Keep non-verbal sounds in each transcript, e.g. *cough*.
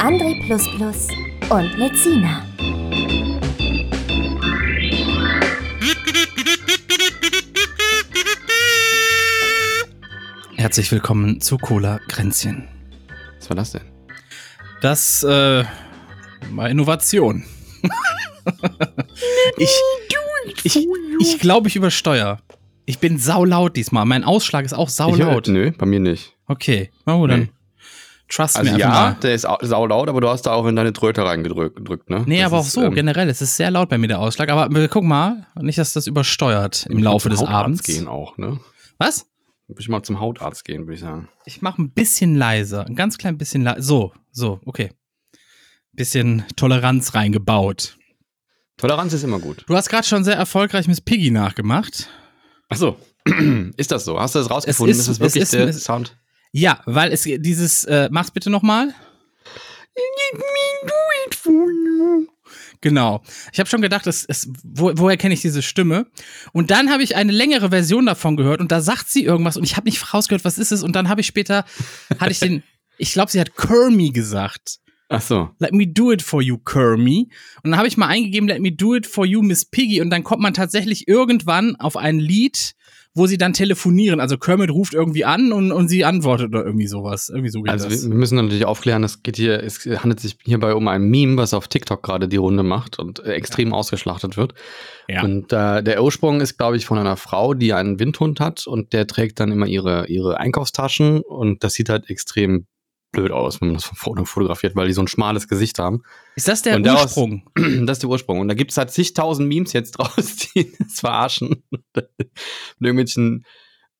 André und Lezina. Herzlich willkommen zu Cola Kränzchen. Was war das denn? Das äh, war Innovation. ich ich, ich glaube, ich übersteuere. Ich bin saulaut diesmal. Mein Ausschlag ist auch saulaut. Ich, nö, bei mir nicht. Okay, na gut, dann. Nee. Trust also me. Ja, mal. der ist saulaut, aber du hast da auch in deine Tröte reingedrückt, ne? Nee, das aber auch so, ähm, generell. Es ist sehr laut bei mir, der Ausschlag. Aber guck mal, nicht, dass das übersteuert im Laufe des Hautarzt Abends. gehen auch, ne? Was? Ich mal zum Hautarzt gehen, würde ich sagen. Ich mache ein bisschen leiser. Ein ganz klein bisschen leiser. So, so, okay. Bisschen Toleranz reingebaut. Toleranz ist immer gut. Du hast gerade schon sehr erfolgreich Miss Piggy nachgemacht. Ach so. *clears throat* ist das so? Hast du das rausgefunden? Es ist, ist das wirklich ist, der Sound? Ja, weil es dieses, äh, mach's bitte nochmal. Let me do it for you. Genau. Ich habe schon gedacht, es, es, wo, woher kenne ich diese Stimme? Und dann habe ich eine längere Version davon gehört und da sagt sie irgendwas und ich habe nicht rausgehört, was ist es? Und dann habe ich später, hatte ich den, *laughs* ich glaube, sie hat Kermy gesagt. Ach so. Let me do it for you, Kermy. Und dann habe ich mal eingegeben, let me do it for you, Miss Piggy. Und dann kommt man tatsächlich irgendwann auf ein Lied, wo sie dann telefonieren. Also Kermit ruft irgendwie an und, und sie antwortet oder irgendwie sowas. Irgendwie so geht also das. wir müssen natürlich aufklären, es geht hier, es handelt sich hierbei um ein Meme, was auf TikTok gerade die Runde macht und äh, extrem ja. ausgeschlachtet wird. Ja. Und äh, der Ursprung ist, glaube ich, von einer Frau, die einen Windhund hat und der trägt dann immer ihre, ihre Einkaufstaschen und das sieht halt extrem blöd aus, wenn man das von vorne fotografiert, weil die so ein schmales Gesicht haben. Ist das der und Ursprung? Daraus, *clears throat* das ist der Ursprung. Und da gibt es halt zigtausend Memes jetzt draus, *laughs* die das verarschen. Mit irgendwelchen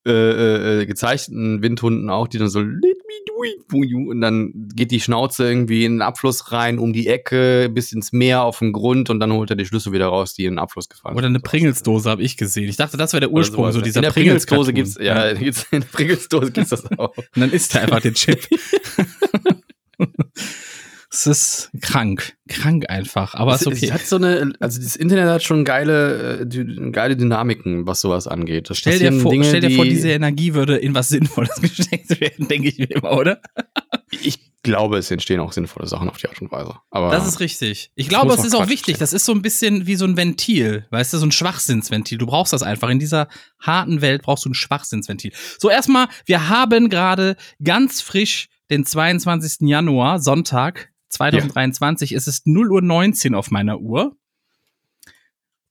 äh, äh, äh, gezeichneten Windhunden auch, die dann so let me do it for you und dann geht die Schnauze irgendwie in den Abfluss rein, um die Ecke, bis ins Meer auf den Grund und dann holt er die Schlüssel wieder raus, die in den Abfluss gefallen Oder eine Pringelsdose habe ich gesehen. Ich dachte, das wäre der Ursprung, so dieser In der Pringelsdose gibt's, ja, ja. *laughs* in der Pringelsdose gibt's das auch. und dann isst er einfach den Chip. *laughs* Es ist krank, krank einfach, aber es, ist okay. Es hat so eine, also das Internet hat schon geile, äh, geile Dynamiken, was sowas angeht. Das stell dir vor, Dinge, stell dir vor, diese Energie würde in was Sinnvolles *laughs* gesteckt werden, denke ich mir immer, oder? Ich glaube, es entstehen auch sinnvolle Sachen auf die Art und Weise. Aber das ist richtig. Ich glaube, es ist auch wichtig. Das ist so ein bisschen wie so ein Ventil, weißt du, so ein Schwachsinnsventil. Du brauchst das einfach. In dieser harten Welt brauchst du ein Schwachsinnsventil. So, erstmal, wir haben gerade ganz frisch den 22. Januar, Sonntag, 2023 ja. ist es 0 Uhr 19 auf meiner Uhr.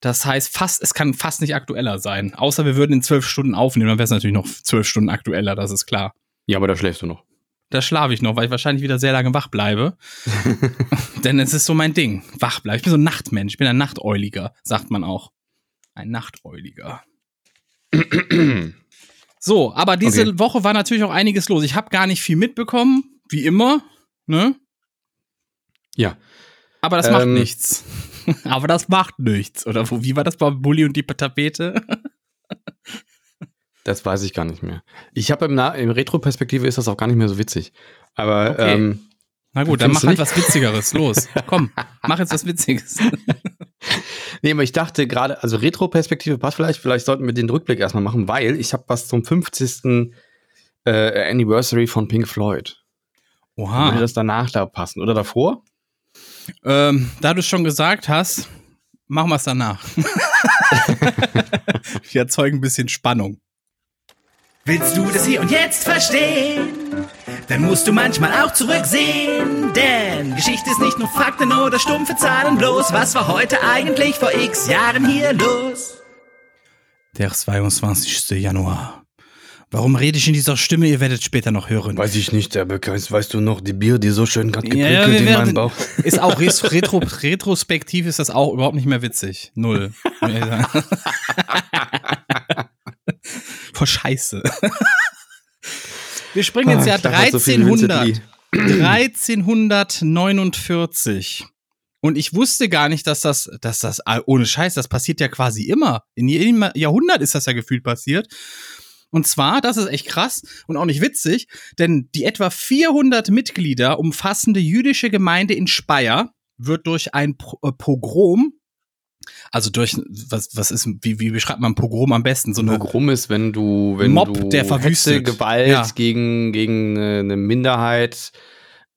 Das heißt, fast, es kann fast nicht aktueller sein. Außer wir würden in zwölf Stunden aufnehmen, dann wäre es natürlich noch zwölf Stunden aktueller, das ist klar. Ja, aber da schläfst du noch. Da schlafe ich noch, weil ich wahrscheinlich wieder sehr lange wach bleibe. *laughs* Denn es ist so mein Ding. Wach bleiben. Ich bin so ein Nachtmensch. Ich bin ein Nachteuliger, sagt man auch. Ein Nachteuliger. so, aber diese okay. Woche war natürlich auch einiges los. Ich habe gar nicht viel mitbekommen, wie immer. Ne? Ja. Aber das macht ähm, nichts. *laughs* Aber das macht nichts. Oder wie war das bei Bully und die Tapete? *laughs* das weiß ich gar nicht mehr. Ich habe im, im Retro-Perspektive ist das auch gar nicht mehr so witzig. Aber okay. ähm, na gut, dann mach halt was Witzigeres. Los, *laughs* komm, mach jetzt was Witziges. nee, aber ich dachte gerade, also Retro-Perspektive passt vielleicht, vielleicht sollten wir den Rückblick erstmal machen, weil ich habe was zum 50. Äh, Anniversary von Pink Floyd. Oha. Würde das danach da passen oder davor? Ähm, da du es schon gesagt hast, machen wir es danach. *laughs* wir erzeugen ein bisschen Spannung. Willst du das hier und jetzt verstehen? Dann musst du manchmal auch zurücksehen. Denn Geschichte ist nicht nur Fakten oder stumpfe Zahlen bloß. Was war heute eigentlich vor x Jahren hier los? Der 22. Januar Warum rede ich in dieser Stimme? Ihr werdet später noch hören. Weiß ich nicht, aber weißt du noch, die Bier, die so schön gerade geprickelt ja, in meinem Bauch. Ist auch *laughs* retro, retrospektiv ist das auch überhaupt nicht mehr witzig. Null. *laughs* Vor Scheiße. Wir springen ins Jahr 1300. 1349. Und ich wusste gar nicht, dass das, dass das, ah, ohne Scheiß, das passiert ja quasi immer. In jedem Jahrhundert ist das ja gefühlt passiert. Und zwar, das ist echt krass und auch nicht witzig, denn die etwa 400 Mitglieder umfassende jüdische Gemeinde in Speyer wird durch ein äh, Pogrom also durch was was ist wie wie beschreibt man Pogrom am besten so eine Pogrom ist wenn du wenn Mob du der verwüstet Gewalt ja. gegen gegen eine Minderheit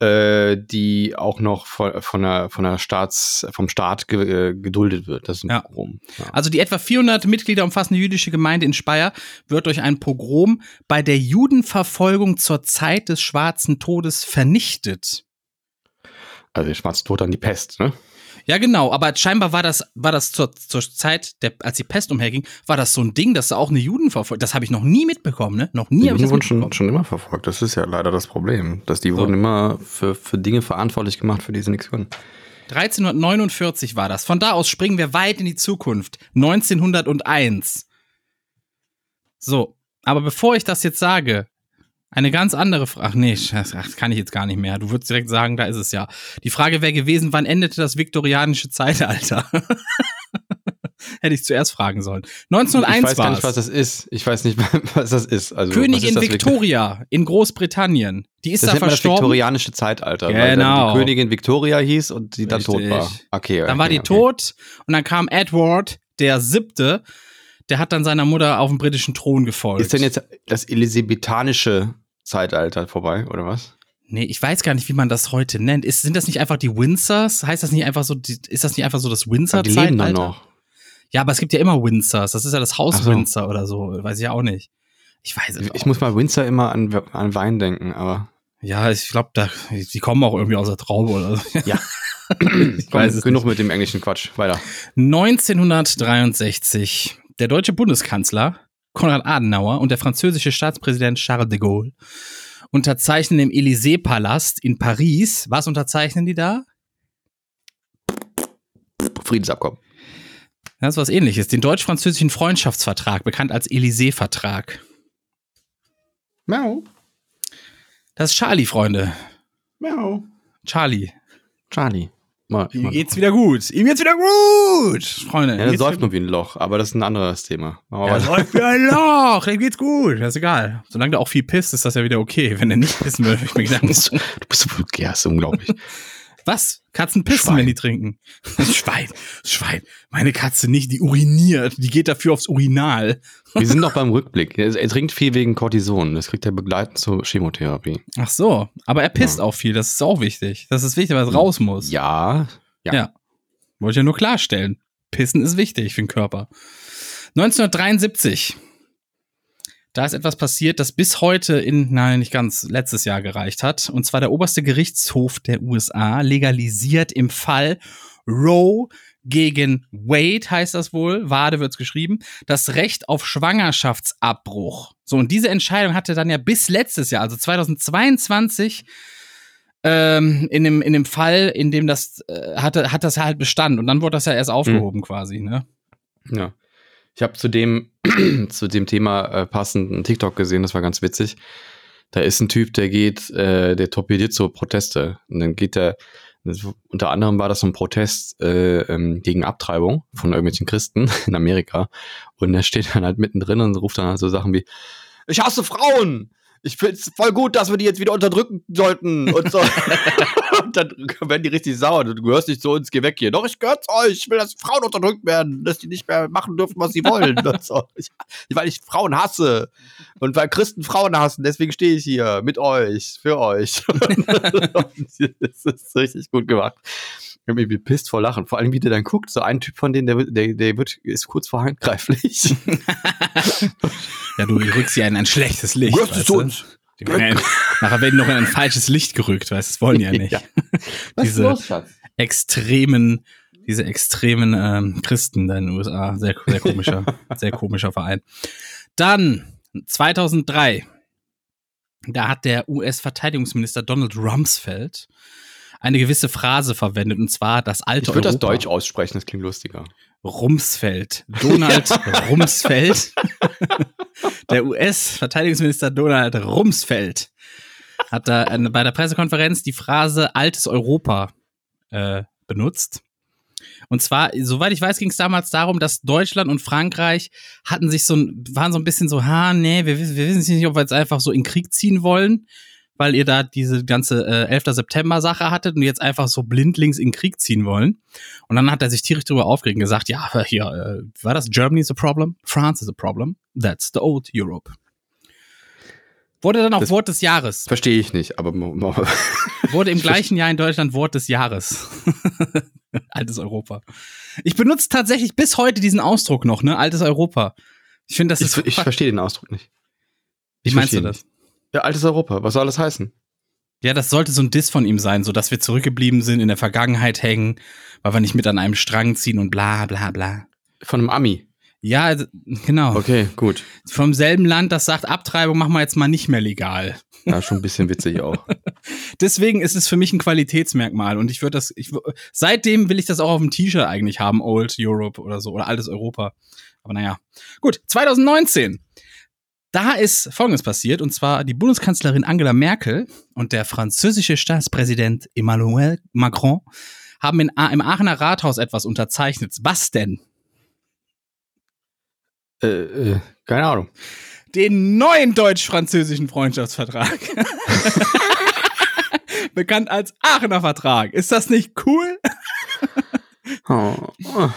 äh, die auch noch von, von, der, von der Staats, vom Staat ge, äh, geduldet wird. Das ist ein ja. Pogrom. Ja. Also die etwa 400 Mitglieder umfassende jüdische Gemeinde in Speyer wird durch ein Pogrom bei der Judenverfolgung zur Zeit des Schwarzen Todes vernichtet. Also der Schwarze Tod an die Pest, ne? Ja, genau, aber scheinbar war das, war das zur, zur Zeit, der, als die Pest umherging, war das so ein Ding, dass da auch eine Juden verfolgt. Das habe ich noch nie mitbekommen, ne? Noch nie habe ich das wurden schon, schon immer verfolgt. Das ist ja leider das Problem. Dass die so. wurden immer für, für Dinge verantwortlich gemacht, für die sie nichts können. 1349 war das. Von da aus springen wir weit in die Zukunft. 1901. So, aber bevor ich das jetzt sage, eine ganz andere Frage. Ach nee, das kann ich jetzt gar nicht mehr. Du würdest direkt sagen, da ist es ja. Die Frage wäre gewesen, wann endete das viktorianische Zeitalter? *laughs* Hätte ich zuerst fragen sollen. 1901 Ich weiß gar nicht, was das ist. Ich weiß nicht, *laughs* was das ist. Also, Königin ist Victoria in Großbritannien. Die ist das da verstorben. Das viktorianische Zeitalter. Genau. Weil dann die Königin Victoria hieß und die dann Richtig. tot war. Okay. Dann okay, war die okay. tot und dann kam Edward, der siebte. Der hat dann seiner Mutter auf den britischen Thron gefolgt. Ist denn jetzt das elisabethanische Zeitalter vorbei, oder was? Nee, ich weiß gar nicht, wie man das heute nennt. Ist, sind das nicht einfach die Windsors? Heißt das nicht einfach so, ist das nicht einfach so das Windsor-Zeitalter? Die leben noch. Ja, aber es gibt ja immer Windsors. Das ist ja das Haus so. Windsor oder so. Weiß ich auch nicht. Ich weiß es Ich muss mal Windsor immer an, an Wein denken, aber. Ja, ich glaube, die kommen auch irgendwie aus der Traube oder so. Ja. *laughs* ich weiß es Genug nicht. mit dem englischen Quatsch. Weiter. 1963. Der deutsche Bundeskanzler Konrad Adenauer und der französische Staatspräsident Charles de Gaulle unterzeichnen im Élysée-Palast in Paris. Was unterzeichnen die da? Friedensabkommen. Das ist was ähnliches. Den deutsch-französischen Freundschaftsvertrag, bekannt als Élysée-Vertrag. Miau. Das ist Charlie, Freunde. Miau. Charlie. Charlie. Mal, ihm geht's wieder gut. Ihm geht's wieder gut, Freunde. Ja, der säuft nur wie ein Loch, aber das ist ein anderes Thema. Er säuft wie ein Loch, ihm geht's gut. Das ist egal. Solange der auch viel pisst, ist das ja wieder okay. Wenn er nicht pissen will, ich mir Gedanken. *laughs* Du bist so vulgär, ist unglaublich. *laughs* Was? Katzen pissen, Schwein. wenn die trinken. Das Schwein, das Schwein. Meine Katze nicht, die uriniert. Die geht dafür aufs Urinal. Wir sind noch beim Rückblick. Er, er, trinkt viel wegen Cortison. Das kriegt er begleitend zur Chemotherapie. Ach so. Aber er pisst ja. auch viel. Das ist auch wichtig. Das ist wichtig, weil es raus muss. Ja. Ja. ja. Wollte ich ja nur klarstellen. Pissen ist wichtig für den Körper. 1973 da ist etwas passiert, das bis heute in, nein, nicht ganz, letztes Jahr gereicht hat. Und zwar der oberste Gerichtshof der USA legalisiert im Fall Roe gegen Wade, heißt das wohl, Wade wird's geschrieben, das Recht auf Schwangerschaftsabbruch. So, und diese Entscheidung hatte dann ja bis letztes Jahr, also 2022, ähm, in, dem, in dem Fall, in dem das äh, hatte, hat das halt Bestand. Und dann wurde das ja erst aufgehoben mhm. quasi, ne? Ja. Ich habe zu dem, *clears throat* zu dem Thema äh, passend einen TikTok gesehen, das war ganz witzig. Da ist ein Typ, der geht, äh, der torpediert so Proteste. Und dann geht der, unter anderem war das so ein Protest äh, ähm, gegen Abtreibung von irgendwelchen Christen *laughs* in Amerika. Und er steht dann halt mittendrin und ruft dann halt so Sachen wie, ich hasse Frauen! Ich finde es voll gut, dass wir die jetzt wieder unterdrücken sollten und so. *laughs* und dann werden die richtig sauer. Du gehörst nicht zu uns, geh weg hier. Doch, ich gehöre zu euch. Ich will, dass Frauen unterdrückt werden, dass die nicht mehr machen dürfen, was sie wollen. so. ich, weil ich Frauen hasse. Und weil Christen Frauen hassen, deswegen stehe ich hier mit euch, für euch. *laughs* das ist richtig gut gemacht. Ich bin irgendwie pisst vor Lachen. Vor allem, wie der dann guckt. So ein Typ von denen, der, der, der wird, ist kurz vor handgreiflich. *laughs* ja, du rückst sie in ein schlechtes Licht. Gehörst du uns? Ja, nachher werden noch in ein falsches Licht gerückt, weißt du, das wollen die ja nicht. Ja. diese los, extremen, diese extremen ähm, Christen da in den USA. Sehr, sehr komischer, *laughs* sehr komischer Verein. Dann 2003. Da hat der US-Verteidigungsminister Donald Rumsfeld eine gewisse Phrase verwendet, und zwar das alte Ich würde das Deutsch aussprechen, das klingt lustiger. Rumsfeld. *laughs* Donald Rumsfeld. *laughs* Der US-Verteidigungsminister Donald Rumsfeld hat da bei der Pressekonferenz die Phrase altes Europa äh, benutzt. Und zwar, soweit ich weiß, ging es damals darum, dass Deutschland und Frankreich hatten sich so ein, waren so ein bisschen so, ha, nee, wir, wir wissen nicht, ob wir jetzt einfach so in Krieg ziehen wollen, weil ihr da diese ganze äh, 11. September-Sache hattet und jetzt einfach so blindlings in Krieg ziehen wollen. Und dann hat er sich tierisch darüber aufgeregt und gesagt, ja, hier, äh, war das Germany is a problem? France is a problem. That's the old Europe. Wurde dann auch das Wort des Jahres. Verstehe ich nicht, aber *laughs* wurde im gleichen Jahr in Deutschland Wort des Jahres. *laughs* Altes Europa. Ich benutze tatsächlich bis heute diesen Ausdruck noch, ne? Altes Europa. Ich finde, das ist. Ich, ich verstehe den Ausdruck nicht. Wie meinst du das? Ja, altes Europa. Was soll das heißen? Ja, das sollte so ein Diss von ihm sein, so dass wir zurückgeblieben sind, in der Vergangenheit hängen, weil wir nicht mit an einem Strang ziehen und bla bla bla. Von einem Ami. Ja, genau. Okay, gut. Vom selben Land, das sagt, Abtreibung machen wir jetzt mal nicht mehr legal. Ja, schon ein bisschen witzig auch. *laughs* Deswegen ist es für mich ein Qualitätsmerkmal und ich würde das, ich, seitdem will ich das auch auf dem T-Shirt eigentlich haben, Old Europe oder so oder altes Europa. Aber naja. Gut, 2019. Da ist Folgendes passiert, und zwar die Bundeskanzlerin Angela Merkel und der französische Staatspräsident Emmanuel Macron haben in, im Aachener Rathaus etwas unterzeichnet. Was denn? Äh, äh, keine Ahnung. Den neuen deutsch-französischen Freundschaftsvertrag. *laughs* Bekannt als Aachener Vertrag. Ist das nicht cool? oh.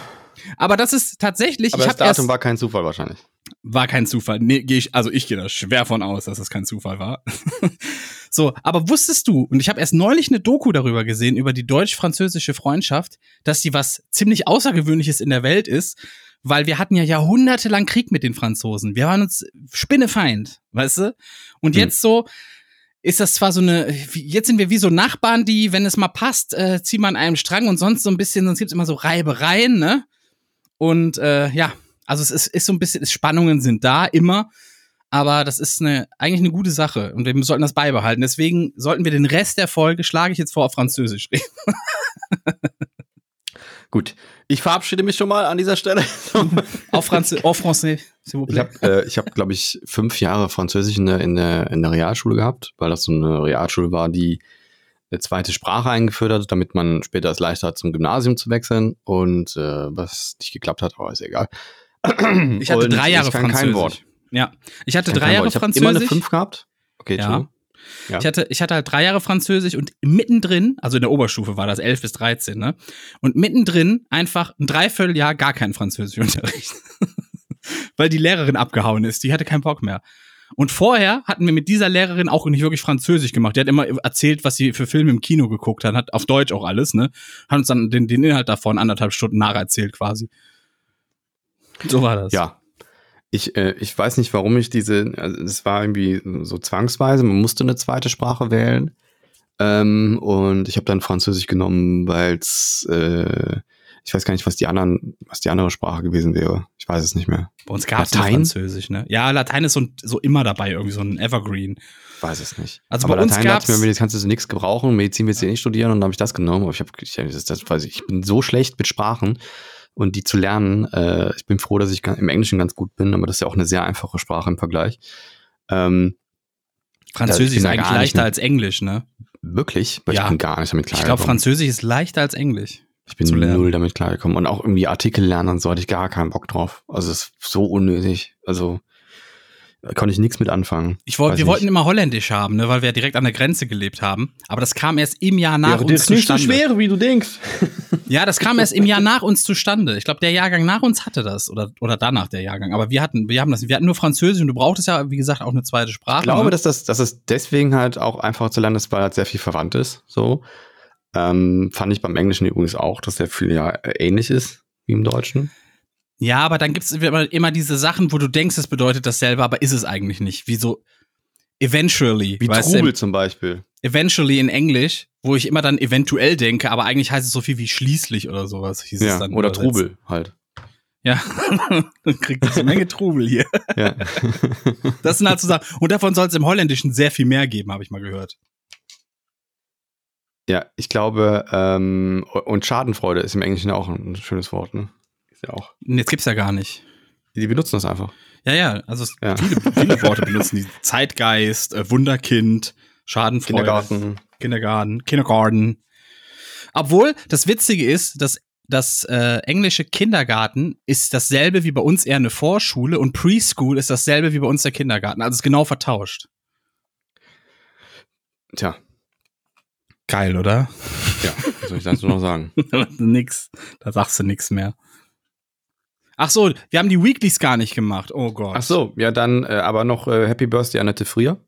Aber das ist tatsächlich. Aber das Datum war kein Zufall wahrscheinlich. War kein Zufall. Nee, geh ich, also ich gehe da schwer von aus, dass das kein Zufall war. *laughs* so, aber wusstest du, und ich habe erst neulich eine Doku darüber gesehen, über die deutsch-französische Freundschaft, dass sie was ziemlich Außergewöhnliches in der Welt ist, weil wir hatten ja jahrhundertelang Krieg mit den Franzosen. Wir waren uns Spinnefeind, weißt du? Und hm. jetzt so ist das zwar so eine, jetzt sind wir wie so Nachbarn, die, wenn es mal passt, äh, ziehen wir an einem Strang und sonst so ein bisschen, sonst gibt's immer so Reibereien, ne? Und äh, ja, also es ist, ist so ein bisschen, Spannungen sind da immer, aber das ist eine, eigentlich eine gute Sache und wir sollten das beibehalten. Deswegen sollten wir den Rest der Folge, schlage ich jetzt vor, auf Französisch reden. *laughs* Gut, ich verabschiede mich schon mal an dieser Stelle. auf Franz auf Français, Ich habe, äh, hab, glaube ich, fünf Jahre Französisch in der, in, der, in der Realschule gehabt, weil das so eine Realschule war, die eine zweite Sprache eingeführt hat, damit man später es leichter hat, zum Gymnasium zu wechseln. Und äh, was nicht geklappt hat, aber ist egal. Ich hatte drei Jahre ich kann Französisch. Kein Wort. Ja, ich hatte drei Jahre ich Französisch. Immer eine fünf gehabt. Okay, ja. Ja. Ich, hatte, ich hatte halt drei Jahre Französisch und mittendrin, also in der Oberstufe war das 11 bis 13, ne? Und mittendrin einfach ein Dreivierteljahr gar kein Französischunterricht. *laughs* Weil die Lehrerin abgehauen ist, die hatte keinen Bock mehr. Und vorher hatten wir mit dieser Lehrerin auch nicht wirklich Französisch gemacht. Die hat immer erzählt, was sie für Filme im Kino geguckt hat, hat auf Deutsch auch alles, ne? Hat uns dann den, den Inhalt davon anderthalb Stunden nacherzählt quasi. So war das. Ja, ich, äh, ich weiß nicht, warum ich diese, also es war irgendwie so zwangsweise, man musste eine zweite Sprache wählen. Ähm, und ich habe dann Französisch genommen, weil es, äh, ich weiß gar nicht, was die anderen, was die andere Sprache gewesen wäre. Ich weiß es nicht mehr. Bei uns gab es Französisch, ne? Ja, Latein ist so, so immer dabei, irgendwie so ein Evergreen. Weiß es nicht. Also aber bei Latein gab's mir, kannst du so nichts gebrauchen, Medizin willst du eh nicht studieren und dann habe ich das genommen. Aber ich habe, ich, das, das ich bin so schlecht mit Sprachen und die zu lernen. Äh, ich bin froh, dass ich im Englischen ganz gut bin, aber das ist ja auch eine sehr einfache Sprache im Vergleich. Ähm, Französisch ist eigentlich leichter als Englisch, ne? Wirklich? Weil ja. ich bin gar nicht damit klar. Ich glaube, Französisch ist leichter als Englisch. Ich bin null damit klargekommen. Und auch irgendwie Artikel lernen und so hatte ich gar keinen Bock drauf. Also es ist so unnötig. Also konnte ich nichts mit anfangen. Ich wollt, wir nicht. wollten immer Holländisch haben, ne, weil wir direkt an der Grenze gelebt haben. Aber das kam erst im Jahr nach ja, uns zustande. Das ist nicht so schwer, wie du denkst. *laughs* ja, das kam erst im Jahr nach uns zustande. Ich glaube, der Jahrgang nach uns hatte das oder oder danach der Jahrgang. Aber wir hatten, wir haben das, wir hatten nur Französisch und du brauchtest ja, wie gesagt, auch eine zweite Sprache. Ich glaube, ne? dass das, dass es deswegen halt auch einfach zu lernen ist, weil halt sehr viel verwandt ist. So ähm, fand ich beim Englischen übrigens auch, dass der viel ja ähnlich ist wie im Deutschen. Ja, aber dann gibt es immer diese Sachen, wo du denkst, es bedeutet dasselbe, aber ist es eigentlich nicht. Wie so eventually. Wie Trubel zum Beispiel. Eventually in Englisch, wo ich immer dann eventuell denke, aber eigentlich heißt es so viel wie schließlich oder sowas. Hieß ja, es dann oder Trubel halt. Ja, *laughs* dann kriegt es eine Menge Trubel hier. Ja. das sind halt so Sachen. Und davon soll es im Holländischen sehr viel mehr geben, habe ich mal gehört. Ja, ich glaube, ähm, und Schadenfreude ist im Englischen auch ein schönes Wort, ne? ja auch. Jetzt gibt's ja gar nicht. Die benutzen das einfach. Ja, ja, also ja. Viele, viele Worte benutzen die. Zeitgeist, äh, Wunderkind, Schadenfreude. Kindergarten. Kindergarten. Kindergarten. Obwohl, das Witzige ist, dass das äh, englische Kindergarten ist dasselbe wie bei uns eher eine Vorschule und Preschool ist dasselbe wie bei uns der Kindergarten. Also ist genau vertauscht. Tja, Geil, oder? ja, was soll ich dazu noch sagen? *laughs* nix. Da sagst du nix mehr. Ach so, wir haben die Weeklies gar nicht gemacht. Oh Gott. Ach so, ja, dann äh, aber noch äh, Happy Birthday Annette Frier.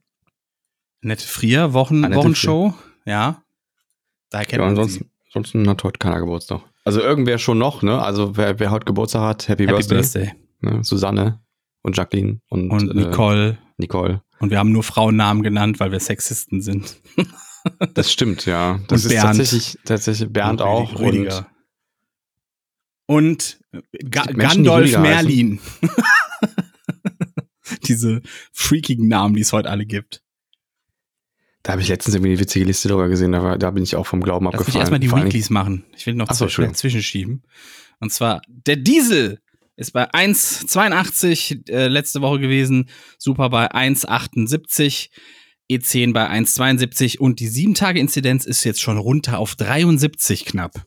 Nette Frier, Wochen, Annette Wochenshow. Ja. Da kennt Ja, man ansonsten, ansonsten hat heute keiner Geburtstag. Also irgendwer schon noch, ne? Also wer, wer heute Geburtstag hat, Happy, sie. Happy Birthday. Birthday. Ne? Susanne und Jacqueline und, Und äh, Nicole. Nicole. Und wir haben nur Frauennamen genannt, weil wir Sexisten sind. *laughs* Das stimmt, ja. Das Und ist Bernd. tatsächlich, tatsächlich Bernd Und auch. Rüdi- Rüdiger. Und Ga gibt Menschen, die Gandalf Rüdiger Merlin. *laughs* Diese freakigen Namen, die es heute alle gibt. Da habe ich letztens irgendwie eine witzige Liste drüber gesehen, da, war, da bin ich auch vom Glauben Lass abgefallen. erstmal die Vor Weeklies machen. Ich will noch Ach so, Entschuldigung. zwischenschieben. Und zwar, der Diesel ist bei 1,82 äh, letzte Woche gewesen, Super bei 1,78, E10 bei 1,72 und die 7-Tage-Inzidenz ist jetzt schon runter auf 73 knapp.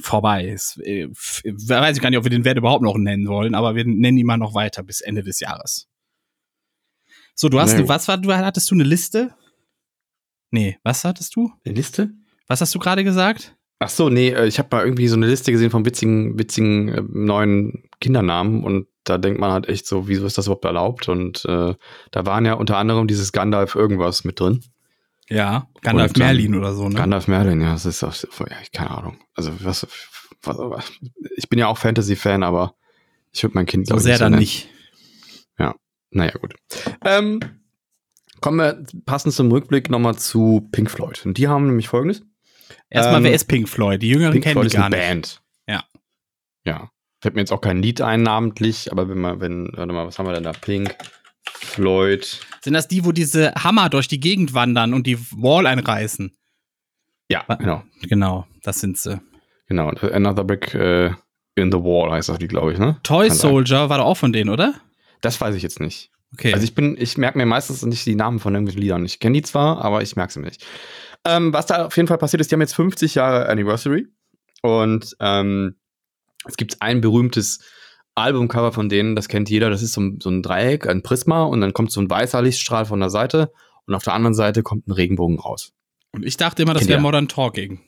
Vorbei. Ist, äh, weiß ich gar nicht, ob wir den Wert überhaupt noch nennen wollen, aber wir nennen ihn mal noch weiter bis Ende des Jahres. So, du hast, gut. was war, du hattest du eine Liste? Nee, was hattest du? Eine Liste? Was hast du gerade gesagt? Ach so, nee, äh, ich habe mal irgendwie so eine Liste gesehen von witzigen, witzigen äh, neuen Kindernamen und da denkt man halt echt so, wieso ist das überhaupt erlaubt? Und äh, da waren ja unter anderem dieses Gandalf irgendwas mit drin. Ja, Gandalf Und, ähm, Merlin oder so, ne? Gandalf Merlin, ja, das ist auch, ja, keine Ahnung. Also was, was, ich bin ja auch Fantasy-Fan, aber ich würde mein Kind so glaub ich, sehr dann nennen. nicht. Naja, gut. Ähm, kommen wir passend zum Rückblick nochmal zu Pink Floyd. Und die haben nämlich folgendes. Erstmal, Ähm, wer ist Pink Floyd? Die Jüngeren Pink kennen Floyd die ist gar eine nicht. Band. Ja. Ja. Fällt mir jetzt auch kein Lied ein namentlich, aber wenn man, wenn, warte mal, was haben wir denn da? Pink Floyd. Sind das die, wo diese Hammer durch die Gegend wandern und die Wall einreißen? Ja, genau. Genau, das sind sie. Genau. Another Brick äh, in the Wall heißt das Lied, glaube ich, ne? Toy Kann sein. Soldier war doch auch von denen, oder? Das weiß ich jetzt nicht. Okay. Also ich bin, ich merke mir meistens nicht die Namen von irgendwelchen Liedern. Ich kenne die zwar, aber ich merke sie mir nicht. Ähm, was da auf jeden Fall passiert ist, die haben jetzt 50 Jahre Anniversary und ähm, es gibt ein berühmtes Albumcover von denen, das kennt jeder, das ist so ein, so ein Dreieck, ein Prisma und dann kommt so ein weißer Lichtstrahl von der Seite und auf der anderen Seite kommt ein Regenbogen raus. und ich dachte immer, das wäre? Modern Talking.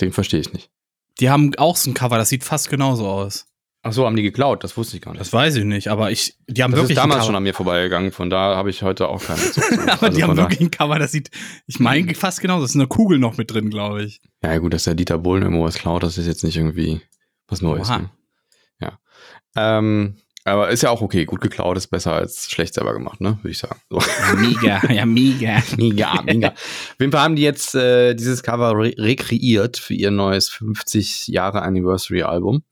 Den verstehe ich nicht. Die haben auch so ein Cover, das sieht fast genauso aus. Ach so, haben die geklaut? Das wusste ich gar nicht. Das weiß ich nicht, aber ich, die haben Das ist wirklich damals ein schon Cover. an mir vorbeigegangen, von da habe ich heute auch zu. *laughs* aber Also die haben wirklich ein Cover, das sieht, ich meine fast genauso. Das ist eine Kugel noch mit drin, glaube ich. Ja, gut, dass der Dieter Bohlen irgendwo was klaut, das ist jetzt nicht irgendwie was Neues. Ne? Ja. Ähm, aber ist ja auch okay. Gut geklaut ist besser als schlecht selber gemacht, ne? Würde ich sagen. So. Mega, *laughs* ja, mega. mega, mega. *laughs* Auf jeden Fall haben die jetzt äh, dieses Cover re rekreiert für ihr neues 50 Jahre Anniversary Album.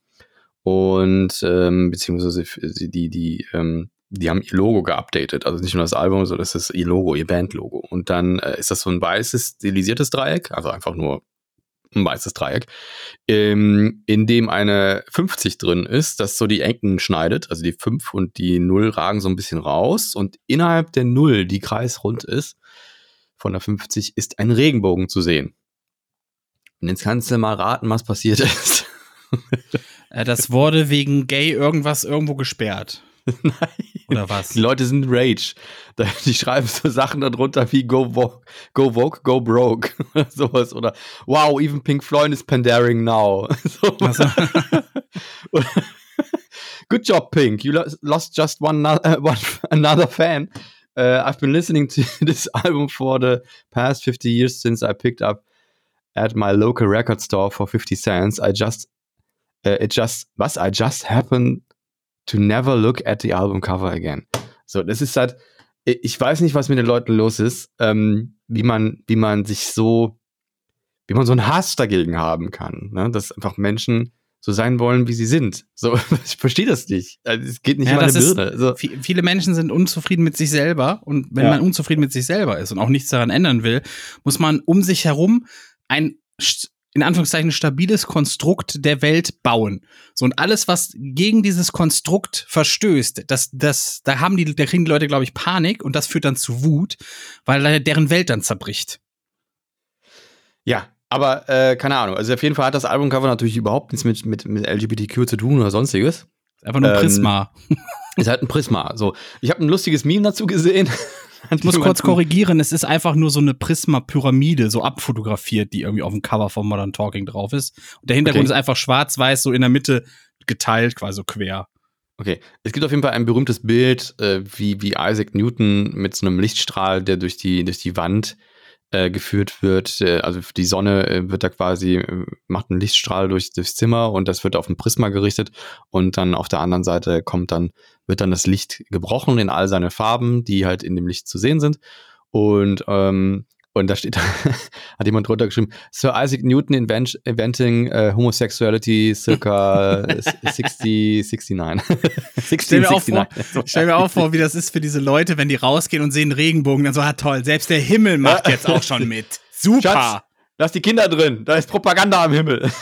Und ähm, beziehungsweise die, die, ähm, die haben ihr Logo geupdatet. Also nicht nur das Album, sondern das ist ihr Logo, ihr Bandlogo. Und dann äh, ist das so ein weißes, stilisiertes Dreieck, also einfach nur ein weißes Dreieck, ähm, in dem eine 50 drin ist, das so die Ecken schneidet. Also die 5 und die 0 ragen so ein bisschen raus. Und innerhalb der 0, die kreisrund ist, von der 50, ist ein Regenbogen zu sehen. Und jetzt kannst du mal raten, was passiert *laughs* ist. Äh, Das wurde wegen Gay irgendwas irgendwo gesperrt. *laughs* Nein. Oder was? Die Leute sind Rage. Die schreiben so Sachen darunter wie Go Vogue, Go, Vogue, go Broke. oder *laughs* Sowas. Oder Wow, even Pink Floyd is pandering now. *laughs* So. Ach so. Good job, Pink. You lo- lost just one, uh, one another fan. Uh, I've been listening to this album for the past 50 years since I picked up at my local record store for 50 cents. I just, uh, it just, was? I just happened to never look at the album cover again. So, das ist halt, ich weiß nicht, was mit den Leuten los ist, ähm, wie man, wie man sich so, wie man so einen Hass dagegen haben kann, ne? dass einfach Menschen so sein wollen, wie sie sind. So, *laughs* ich verstehe das nicht. Also, es geht nicht Ja, um meine Birne. So, Vi- Viele Menschen sind unzufrieden mit sich selber und wenn Ja. man unzufrieden mit sich selber ist und auch nichts daran ändern will, muss man um sich herum ein, in Anführungszeichen stabiles Konstrukt der Welt bauen. So und alles, was gegen dieses Konstrukt verstößt, das, das, da haben die, da kriegen die Leute, glaube ich, Panik und das führt dann zu Wut, weil deren Welt dann zerbricht. Ja, aber äh, keine Ahnung. Also auf jeden Fall hat das Albumcover natürlich überhaupt nichts mit, mit, mit LGBTQ zu tun oder sonstiges. Einfach nur ein Prisma. Ähm, *laughs* ist halt ein Prisma. So, ich habe ein lustiges Meme dazu gesehen. *laughs* Ich muss kurz korrigieren, es ist einfach nur so eine Prisma-Pyramide, so abfotografiert, die irgendwie auf dem Cover von Modern Talking drauf ist. Und der Hintergrund okay. ist einfach schwarz-weiß, so in der Mitte geteilt, quasi so quer. Okay, es gibt auf jeden Fall ein berühmtes Bild, äh, wie, wie Isaac Newton mit so einem Lichtstrahl, der durch die, durch die Wand äh, geführt wird. Äh, also die Sonne äh, wird da quasi, äh, macht einen Lichtstrahl durch, durchs Zimmer und das wird auf ein Prisma gerichtet und dann auf der anderen Seite kommt dann, wird dann das Licht gebrochen in all seine Farben, die halt in dem Licht zu sehen sind. Und ähm, und da steht, *laughs* hat jemand drunter geschrieben, Sir Isaac Newton invent, inventing uh, homosexuality circa 60, 69. 16, stell, mir auch vor, stell mir auch vor, wie das ist für diese Leute, wenn die rausgehen und sehen Regenbogen, dann so, ah toll, selbst der Himmel macht jetzt auch schon mit. Super. Schatz, lass die Kinder drin, da ist Propaganda am Himmel. *laughs*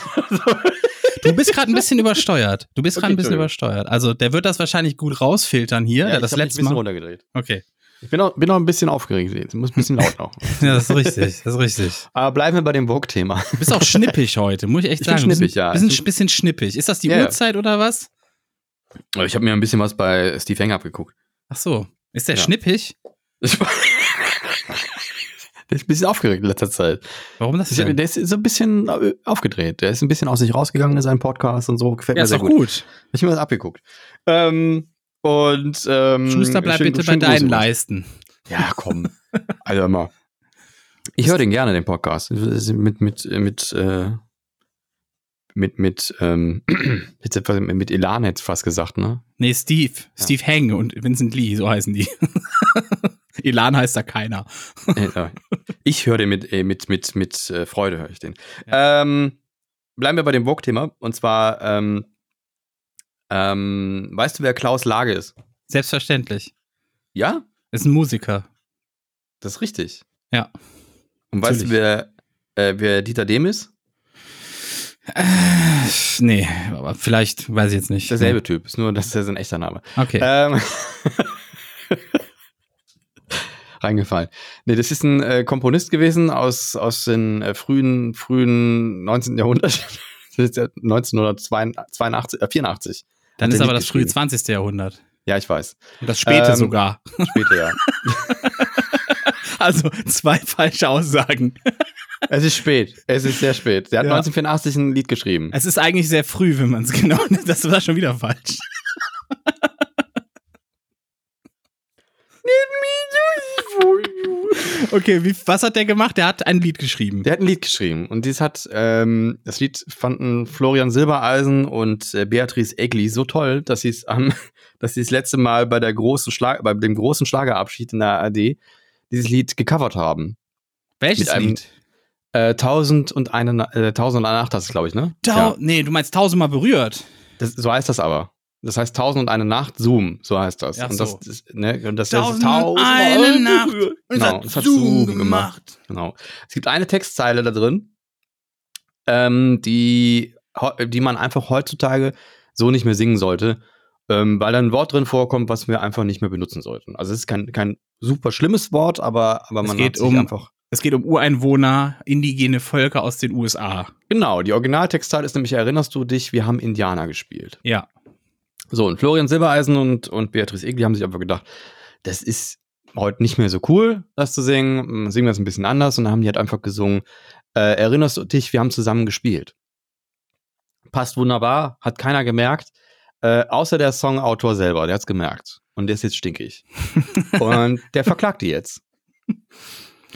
Du bist gerade ein bisschen übersteuert. Du bist gerade okay, ein bisschen übersteuert. Also der wird das wahrscheinlich gut rausfiltern hier. Ja, das ich letzte ein bisschen Mal. runtergedreht. Okay. Ich bin auch, bin auch ein bisschen aufgeregt. Ich muss ein bisschen laut noch. *laughs* ja, das ist richtig. Das ist richtig. Aber bleiben wir bei dem Vogue-Thema. Du bist auch schnippig heute, muss ich echt ich sagen. Bin schnippig, ja. Ein bisschen, schnippig. Ist das die ja, Uhrzeit oder was? Ich habe mir ein bisschen was bei Steve Hang abgeguckt. Ach so. Ist der ja. schnippig? Der ist ein bisschen aufgeregt in letzter Zeit. Warum das denn? Der ist so ein bisschen äh, aufgedreht. Der ist ein bisschen aus sich rausgegangen in seinem Podcast und so. Gefällt ja, mir sehr gut. gut. Ich habe mir das abgeguckt. Ähm, und ähm, Schuster, bleib schön, bitte bei deinen Leisten. Ja, komm. also immer. Ich höre den gerne, den Podcast. Mit, mit, mit, äh, mit, mit, ähm, mit Elan hätte ich fast gesagt, ne? Nee, Steve. Ja. Steve Heng und Vincent Lee, so heißen die. *laughs* Elan heißt da keiner. ich höre den mit, äh, mit, mit, mit äh, Freude, höre ich den. Ja. Ähm, bleiben wir bei dem Vogue-Thema. Und zwar, ähm, ähm, weißt du, wer Klaus Lage ist? Selbstverständlich. Ja? Ist ein Musiker. Das ist richtig. Ja. Und weißt du, wer, äh, wer Dieter Dehm ist? Äh, nee, aber vielleicht, weiß ich jetzt nicht. Derselbe. Typ, ist nur, das ist ein echter Name. Okay. Ähm, *laughs* reingefallen. Nee, das ist ein äh, Komponist gewesen aus, aus den äh, frühen, frühen 19. Jahrhundert. *laughs* das ist ja 1982, äh, 84. Dann ist aber das frühe 20. Jahrhundert. Ja, ich weiß. Und das späte ähm, sogar. Späte, ja. *laughs* also zwei falsche Aussagen. Es ist spät. Es ist sehr spät. Der hat ja. 1984 ein Lied geschrieben. Es ist eigentlich sehr früh, wenn man es *laughs* genau nimmt. Das war schon wieder falsch. *laughs* Okay, wie, was hat der gemacht? Der hat ein Lied geschrieben. Der hat ein Lied geschrieben. Und dies hat, ähm, das Lied fanden Florian Silbereisen und äh, Beatrice Egli so toll, dass sie es am, *laughs* dass sie das letzte Mal bei der großen Schlag, bei dem großen Schlagerabschied in der ARD dieses Lied gecovert haben. Welches einem, Lied? Äh, Tausend und eine, äh, Tausend und eine Nacht, das ist, glaube ich, ne? Tau ja. Nee, du meinst tausendmal berührt. Das, so heißt das aber. Das heißt Tausend und eine Nacht Zoom, so heißt das. Ja, und das, das, ne, und das Tausend, Tausend und eine Nacht. Und genau, das hat Zoom gemacht. gemacht. Genau. Es gibt eine Textzeile da drin, ähm, die, die man einfach heutzutage so nicht mehr singen sollte, ähm, weil da ein Wort drin vorkommt, was wir einfach nicht mehr benutzen sollten. Also es ist kein, kein super schlimmes Wort, aber, aber man es geht hat sich um, einfach. Es geht um Ureinwohner, indigene Völker aus den USA. Genau, die Originaltextzeile ist nämlich, erinnerst du dich, wir haben Indianer gespielt. Ja. So, und Florian Silbereisen und, und Beatrice Egli haben sich einfach gedacht, das ist heute nicht mehr so cool, das zu singen. Singen wir es ein bisschen anders. Und dann haben die halt einfach gesungen, äh, erinnerst du dich, wir haben zusammen gespielt. Passt wunderbar, hat keiner gemerkt. Äh, außer der Songautor selber, der hat's gemerkt. Und der ist jetzt stinkig. *laughs* und der verklagt die jetzt.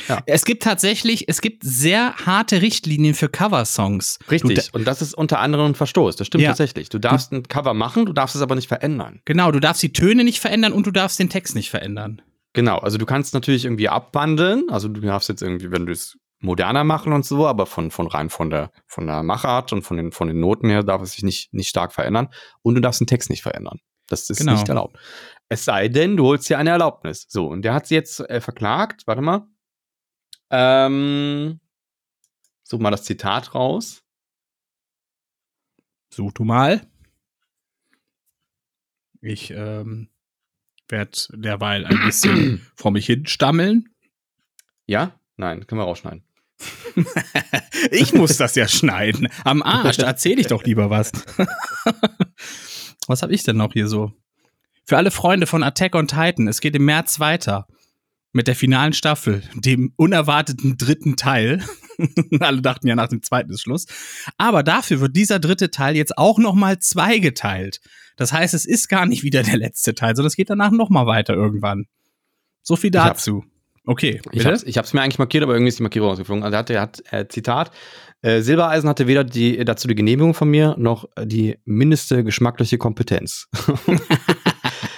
Ja. Es gibt tatsächlich, es gibt sehr harte Richtlinien für Coversongs. Richtig. und das ist unter anderem ein Verstoß. Das stimmt ja. tatsächlich. Du darfst ein Cover machen, du darfst es aber nicht verändern. Genau, du darfst die Töne nicht verändern und du darfst den Text nicht verändern. Genau, also du kannst natürlich irgendwie abwandeln. Also du darfst jetzt irgendwie, wenn du es moderner machen und so, aber von, von rein von der, von der Machart und von den, von den Noten her darf es sich nicht, nicht stark verändern. Und du darfst den Text nicht verändern. Das ist genau. nicht erlaubt. Es sei denn, du holst dir eine Erlaubnis. So, und der hat sie jetzt äh, verklagt. Warte mal. Ähm, such mal das Zitat raus. Such du mal. Ich ähm, werde derweil ein bisschen *clears throat* vor mich hin stammeln. Ja? Nein, können wir rausschneiden. *laughs* ich muss das ja schneiden. Am Arsch, erzähle ich doch lieber was. *laughs* was habe ich denn noch hier so? Für alle Freunde von Attack on Titan, es geht im März weiter mit der finalen Staffel, dem unerwarteten dritten Teil. *laughs* Alle dachten ja nach dem zweiten ist Schluss. Aber dafür wird dieser dritte Teil jetzt auch noch mal zweigeteilt. Das heißt, es ist gar nicht wieder der letzte Teil, sondern es geht danach noch mal weiter irgendwann. So viel dazu. Okay. Ich hab's, ich hab's mir eigentlich markiert, aber irgendwie ist die Markierung rausgeflogen. Also er hat, er hat äh, Zitat, äh, Silbereisen hatte weder die, dazu die Genehmigung von mir, noch die mindeste geschmackliche Kompetenz. *laughs* *laughs*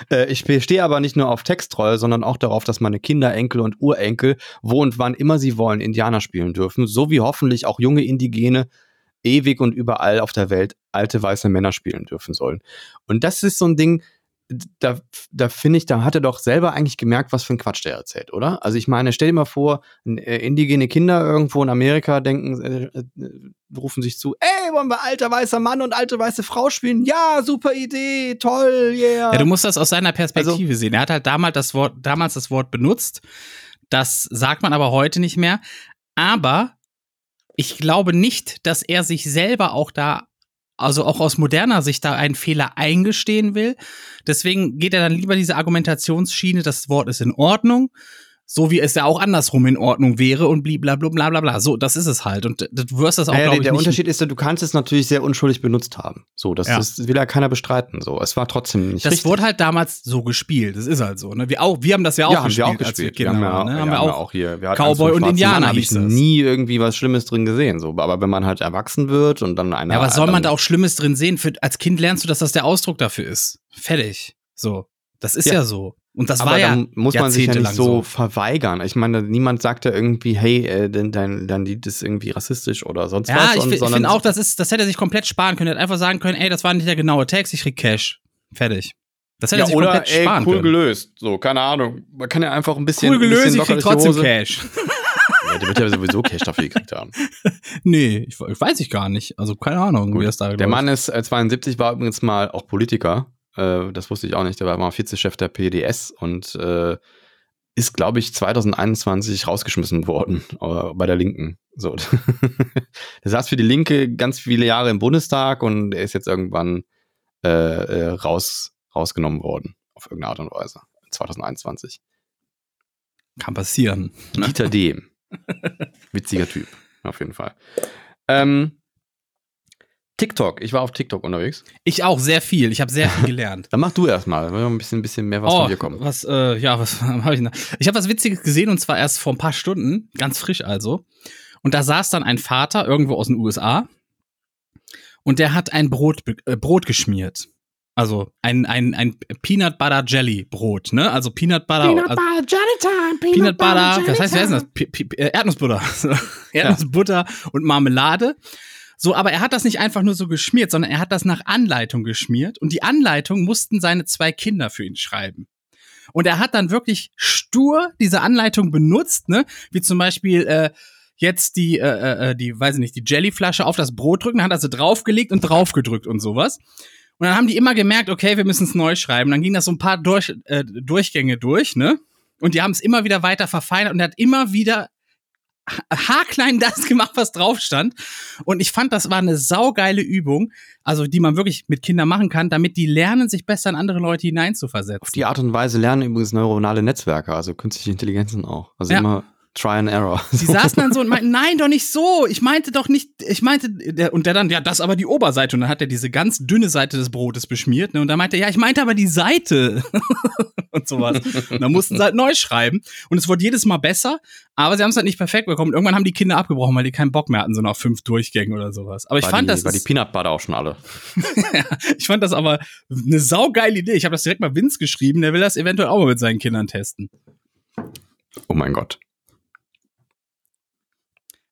Äh, ich bestehe aber nicht nur auf Texttreue, sondern auch darauf, dass meine Kinder, Enkel und Urenkel wo und wann immer sie wollen Indianer spielen dürfen, so wie hoffentlich auch junge Indigene ewig und überall auf der Welt alte weiße Männer spielen dürfen sollen. Und das ist so ein Ding, da, da finde ich, da hat er doch selber eigentlich gemerkt, was für ein Quatsch der erzählt, oder? Also ich meine, stell dir mal vor, äh, indigene Kinder irgendwo in Amerika denken, äh, äh, rufen sich zu, ey, wollen wir alter weißer Mann und alte weiße Frau spielen? Ja, super Idee, toll, yeah. Ja, du musst das aus seiner Perspektive also, sehen. Er hat halt damals das Wort, damals das Wort benutzt. Das sagt man aber heute nicht mehr. Aber ich glaube nicht, dass er sich selber auch da also auch aus moderner Sicht da einen Fehler eingestehen will. Deswegen geht er dann lieber diese Argumentationsschiene, das Wort ist in Ordnung so wie es ja auch andersrum in Ordnung wäre und blablabla. Bla, bla, So, das ist es halt. Und du wirst das auch, naja, glaube ich, Der Unterschied ist, du kannst es natürlich sehr unschuldig benutzt haben. So, das ja. ist, will ja keiner bestreiten. So, es war trotzdem nicht Das richtig. wurde halt damals so gespielt. Das ist halt so. Ne? Wir, auch, wir haben das ja auch ja, gespielt. Haben wir auch gespielt. Wir, haben ja, ne? haben wir auch, auch hier. Wir Cowboy und Indianer habe ich nie irgendwie was Schlimmes drin gesehen. So, aber wenn man halt erwachsen wird und dann einer. Ja, was soll man da auch Schlimmes drin sehen? Für, als Kind lernst du, dass das der Ausdruck dafür ist. Fertig. So. Das ist ja, ja so. Und das aber war ja muss man sich ja nicht so, so, verweigern. Ich meine, niemand sagt ja irgendwie, hey, äh, dein, dein, Lied ist irgendwie rassistisch oder sonst ja, was. Ja, ich, finde auch, das, ist, das hätte er sich komplett sparen können. Er hätte einfach sagen können, ey, das war nicht der genaue Text, ich krieg Cash. Fertig. Das hätte ja, er sich oder, komplett ey, sparen cool können. gelöst. So, keine Ahnung. Man kann ja einfach ein bisschen. Cool gelöst, bisschen ich krieg trotzdem Cash. *laughs* *laughs* ja, der wird ja sowieso Cash dafür gekriegt haben. *laughs* Nee, ich, weiß ich gar nicht. Also keine Ahnung, Gut. wie das da Der Mann ist äh, 72, war übrigens mal auch Politiker. Äh, das wusste ich auch nicht. Der war mal Vizechef der PDS und äh, ist, glaube ich, 2021 rausgeschmissen worden äh, bei der Linken. So. *laughs* der saß für die Linke ganz viele Jahre im Bundestag und er ist jetzt irgendwann äh, äh raus, rausgenommen worden. Auf irgendeine Art und Weise. 2021. Kann passieren. Ne? Dieter Dehm. *laughs* Witziger Typ, auf jeden Fall. Ähm, TikTok. Ich war auf TikTok unterwegs. Ich auch, sehr viel. Ich habe sehr viel gelernt. *laughs* Dann mach du erstmal. Ein bisschen, bisschen mehr was oh, von dir kommen. Was, äh, ja, was *laughs* habe ich denn? Ich habe was Witziges gesehen und zwar erst vor ein paar Stunden, ganz frisch also. Und da saß dann ein Vater irgendwo aus den USA und der hat ein Brot, äh, Brot geschmiert. Also ein, ein, ein Peanut Butter Jelly Brot, ne? Also Peanut Butter. Peanut also, Butter Jelly Time. Peanut, Peanut Butter, Butter was heißt, wer ist das? P P Erdnussbutter. *laughs* Erdnussbutter ja. und Marmelade. So, aber er hat das nicht einfach nur so geschmiert, sondern er hat das nach Anleitung geschmiert und die Anleitung mussten seine zwei Kinder für ihn schreiben. Und er hat dann wirklich stur diese Anleitung benutzt, ne? Wie zum Beispiel äh, jetzt die, äh, äh, äh die, weiß ich nicht, die Jellyflasche auf das Brot drücken, dann hat er sie draufgelegt und draufgedrückt und sowas. Und dann haben die immer gemerkt, okay, wir müssen es neu schreiben. Dann ging das so ein paar durch, äh, Durchgänge durch, ne? Und die haben es immer wieder weiter verfeinert und er hat immer wieder haarklein das gemacht, was drauf stand. Und ich fand, das war eine saugeile Übung, also die man wirklich mit Kindern machen kann, damit die lernen, sich besser in andere Leute hineinzuversetzen. Auf die Art und Weise lernen übrigens neuronale Netzwerke, also künstliche Intelligenzen auch. Also ja. immer Try and Error. *laughs* Sie saßen dann so und meinten, nein, doch nicht so. Ich meinte doch nicht, ich meinte, der, und der dann, ja, das aber die Oberseite. Und dann hat er diese ganz dünne Seite des Brotes beschmiert. Ne? Und dann meinte er, ja, ich meinte aber die Seite. *laughs* und sowas. Und dann mussten sie halt neu schreiben. Und es wurde jedes Mal besser, aber sie haben es halt nicht perfekt bekommen. Irgendwann haben die Kinder abgebrochen, weil die keinen Bock mehr hatten, so nach fünf Durchgängen oder sowas. Aber ich war fand die, das. War die Peanut Butter auch schon alle. *laughs* ich fand das aber eine saugeile Idee. Ich habe das direkt mal Vince geschrieben, der will das eventuell auch mal mit seinen Kindern testen. Oh mein Gott.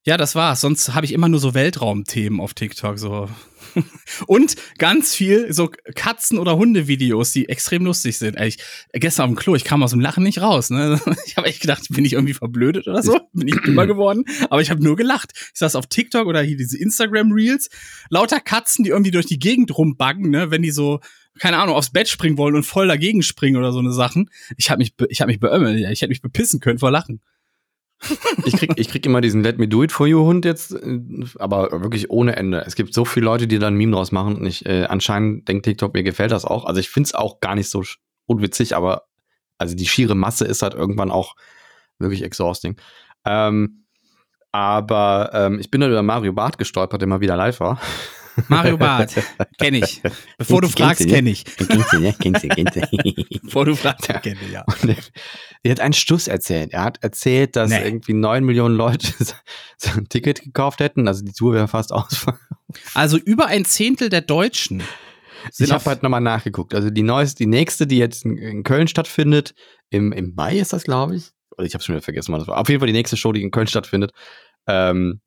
Ja, das war's. Sonst habe ich immer nur so Weltraumthemen auf TikTok. So. *laughs* Und ganz viel so Katzen- oder Hundevideos, die extrem lustig sind. Ich, gestern dem Klo, ich kam aus dem Lachen nicht raus. Ne? *laughs* Ich habe echt gedacht, bin ich irgendwie verblödet oder so? Bin ich dümmer geworden? Aber ich habe nur gelacht. Ich saß auf TikTok oder hier diese Instagram-Reels. Lauter Katzen, die irgendwie durch die Gegend rumbaggen, ne? wenn die so keine Ahnung, aufs Bett springen wollen und voll dagegen springen oder so eine Sachen. Ich habe mich, ich habe mich beömmelt. Ich hätte mich bepissen können vor Lachen. Ich krieg, ich krieg immer diesen Let Me Do It For You Hund jetzt, äh, aber wirklich ohne Ende. Es gibt so viele Leute, die da ein Meme draus machen und ich, äh, anscheinend denkt TikTok, mir gefällt das auch. Also ich find's auch gar nicht so unwitzig, aber also die schiere Masse ist halt irgendwann auch wirklich exhausting. Ähm, aber ähm, ich bin dann über Mario Barth gestolpert, der mal wieder live war. Mario Barth, kenne ich. Bevor du fragst, kenne ich. Kennst du, ne? Kennst du, kennst du. Bevor du fragst, kenne ich, ja. Und er hat einen Stuss erzählt. Er hat erzählt, dass nee. irgendwie neun Millionen Leute *laughs* so ein Ticket gekauft hätten. Also die Tour wäre fast ausverkauft. Also über ein Zehntel der Deutschen. Ich habe halt nochmal nachgeguckt. Also die neueste, die nächste, die jetzt in, in Köln stattfindet, im, im Mai ist das, glaube ich. Oder ich habe schon wieder vergessen, wann das war. Auf jeden Fall die nächste Show, die in Köln stattfindet. Ähm,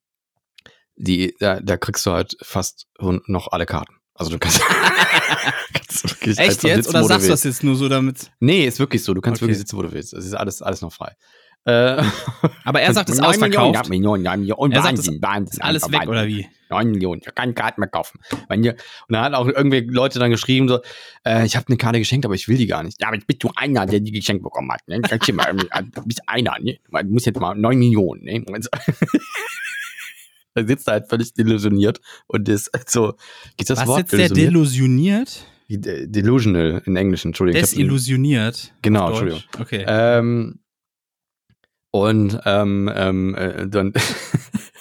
die, da, da kriegst du halt fast noch alle Karten. Also du kannst. *laughs* kannst Echt jetzt? Sitzen, Oder sagst du das jetzt nur so damit? Nee, ist wirklich so. Du kannst okay. wirklich sitzen, wo du willst. Es ist alles, alles noch frei. Äh, Aber er sagt, es ist *laughs* ausverkauft. Millionen, ja, Millionen, er sagt, Wahnsinn, Wahnsinn. alles weg, Wahnsinn. oder wie? 9 Millionen, ich kann Karten mehr kaufen. Wenn ihr, und dann hat auch irgendwie Leute dann geschrieben, so, äh, ich habe eine Karte geschenkt, aber ich will die gar nicht. Ja, aber jetzt bist du einer, der die geschenkt bekommen hat. Ne? Mal, *laughs* du bist einer, ne? Du musst jetzt mal 9 Millionen, ne? Er sitzt da halt völlig delusioniert und ist so. Geht das Was Wort? sitzt der delusioniert? Delusional in Englisch, Entschuldigung. Desillusioniert. Genau, Entschuldigung. Okay. Ähm, und ähm, ähm, äh, dann *laughs*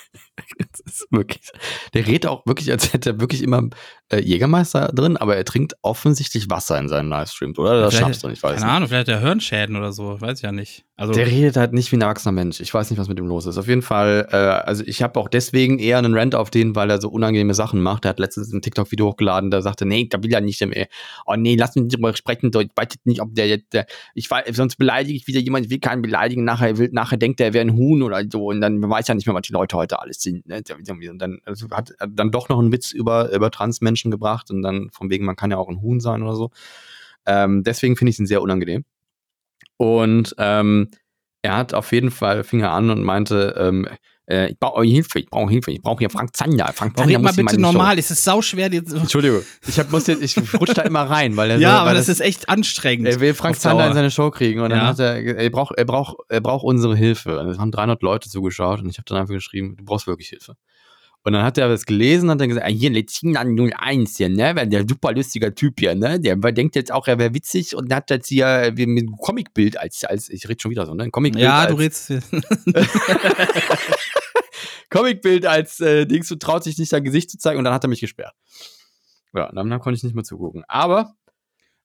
das ist wirklich, der redet auch wirklich, als hätte er wirklich immer äh, Jägermeister drin, aber er trinkt offensichtlich Wasser in seinen Livestreams, oder? Das schaffst du nicht, weiß Keine Ahnung, vielleicht hat er Hirnschäden oder so, weiß ich ja nicht. Also der redet halt nicht wie ein erwachsener Mensch. Ich weiß nicht, was mit ihm los ist. Auf jeden Fall, äh, also ich habe auch deswegen eher einen Rant auf den, weil er so unangenehme Sachen macht. Er hat letztens ein TikTok-Video hochgeladen, da sagte, nee, da will er nicht mehr. Oh nee, lass mich nicht drüber sprechen. Ich weiß nicht, ob der jetzt, der, ich weiß, sonst beleidige ich wieder jemand, ich will keinen beleidigen. Nachher, will, nachher denkt er, er wäre ein Huhn oder so. Und dann weiß ja nicht mehr, was die Leute heute alles sind. Ne? Und dann also hat dann doch noch einen Witz über, über Transmenschen gebracht und dann von wegen, man kann ja auch ein Huhn sein oder so. Ähm, deswegen finde ich ihn sehr unangenehm. Und ähm, er hat auf jeden Fall Finger an und meinte, ähm, äh, ich brauche Hilfe, ich brauche Hilfe, ich brauche hier Frank Zander. Frank Zander mal bitte normal, es ist sauschwer. Entschuldigung, ich hab, muss jetzt, ich rutsche da immer rein, weil er Ja, so, aber das, das, ist echt anstrengend. Er will Frank Zander in seine Show kriegen und dann ja. hat er, er braucht, er braucht, er braucht unsere Hilfe. Und es haben 300 Leute zugeschaut und ich habe dann einfach geschrieben, du brauchst wirklich Hilfe. Und dann hat er das gelesen und dann gesagt, ah, hier Letina 01 hier, ne, der super lustiger Typ hier, ne, der denkt jetzt auch, er wäre witzig und hat jetzt hier äh, mit einem Comicbild als, als, ich rede schon wieder so, ne, ein Comicbild. Ja, als, du redest. *laughs* Comicbild als äh, Dings und traut sich nicht sein Gesicht zu zeigen und dann hat er mich gesperrt. Ja, dann, dann konnte ich nicht mehr zugucken. Aber,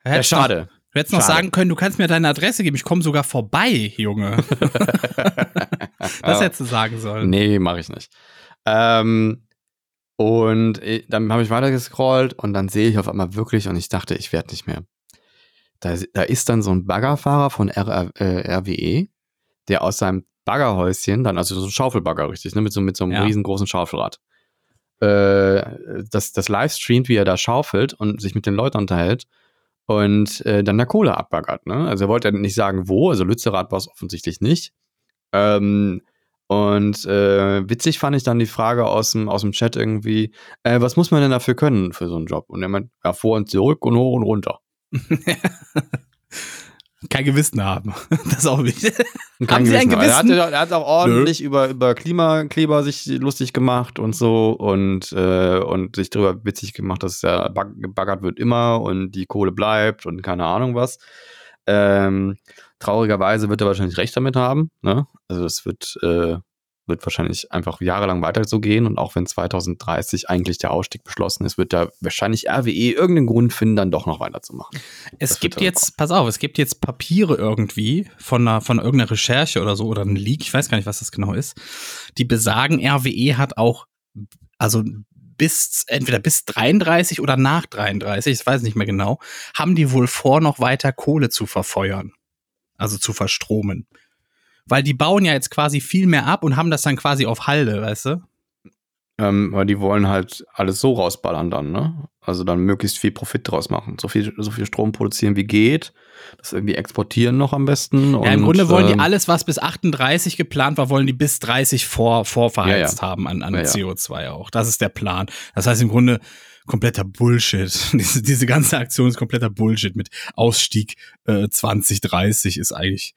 ja, schade. Du hättest noch sagen können, du kannst mir deine Adresse geben, ich komme sogar vorbei, Junge. *laughs* das hättest du sagen sollen. Nee, mache ich nicht. Ähm, und dann habe ich weiter gescrollt und dann sehe ich auf einmal wirklich und ich dachte, ich werde nicht mehr. Da, da, ist dann so ein Baggerfahrer von R, äh, RWE, der aus seinem Baggerhäuschen, dann, also so ein Schaufelbagger, richtig, ne, mit so, mit so einem ja. riesengroßen Schaufelrad, äh, das, das livestreamt, wie er da schaufelt und sich mit den Leuten unterhält und äh, dann der Kohle abbaggert. Ne? Also er wollte ja nicht sagen, wo, also Lützerath war es offensichtlich nicht. Ähm, und äh, witzig fand ich dann die Frage aus dem, aus dem Chat irgendwie, äh, was muss man denn dafür können für so einen Job? Und er meint, ja, vor und zurück und hoch und runter. *laughs* Kein Gewissen haben. *laughs* Das ist auch wichtig. haben Sie ein Gewissen? Er hat, er hat auch ordentlich über, über Klimakleber sich lustig gemacht und so und, äh, und sich darüber witzig gemacht, dass ja gebaggert wird immer und die Kohle bleibt und keine Ahnung was. Ähm, traurigerweise wird er wahrscheinlich recht damit haben. Ne? Also das wird, äh, wird wahrscheinlich einfach jahrelang weiter so gehen. Und auch wenn 2030 eigentlich der Ausstieg beschlossen ist, wird da wahrscheinlich RWE irgendeinen Grund finden, dann doch noch weiterzumachen. Es das gibt jetzt, pass auf, es gibt jetzt Papiere irgendwie von einer, von irgendeiner Recherche oder so oder ein Leak, ich weiß gar nicht, was das genau ist, die besagen, RWE hat auch, also bis entweder bis 33 oder nach 33, ich weiß nicht mehr genau, haben die wohl vor, noch weiter Kohle zu verfeuern also zu verstromen. Weil die bauen ja jetzt quasi viel mehr ab und haben das dann quasi auf Halde, weißt du? Ähm, weil die wollen halt alles so rausballern dann, ne? Also dann möglichst viel Profit draus machen. So viel, so viel Strom produzieren wie geht. Das irgendwie exportieren noch am besten. Ja, im Grunde wollen die ähm, alles, was bis 38 geplant war, wollen die bis 30 vor, vorverheizt ja, ja. haben an, an ja, CO2 auch. Das ist der Plan. Das heißt im Grunde kompletter Bullshit. *laughs* diese, diese ganze Aktion ist kompletter Bullshit mit Ausstieg äh, 2030 ist eigentlich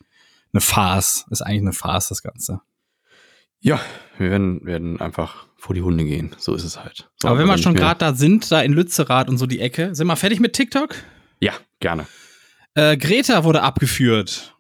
eine Farce. Ist eigentlich eine Farce, das Ganze. Ja, wir werden, werden einfach vor die Hunde gehen. So ist es halt. So, Aber wenn wir schon gerade da sind, da in Lützerath und so die Ecke, sind wir fertig mit TikTok? Ja, gerne. Äh, Greta wurde abgeführt.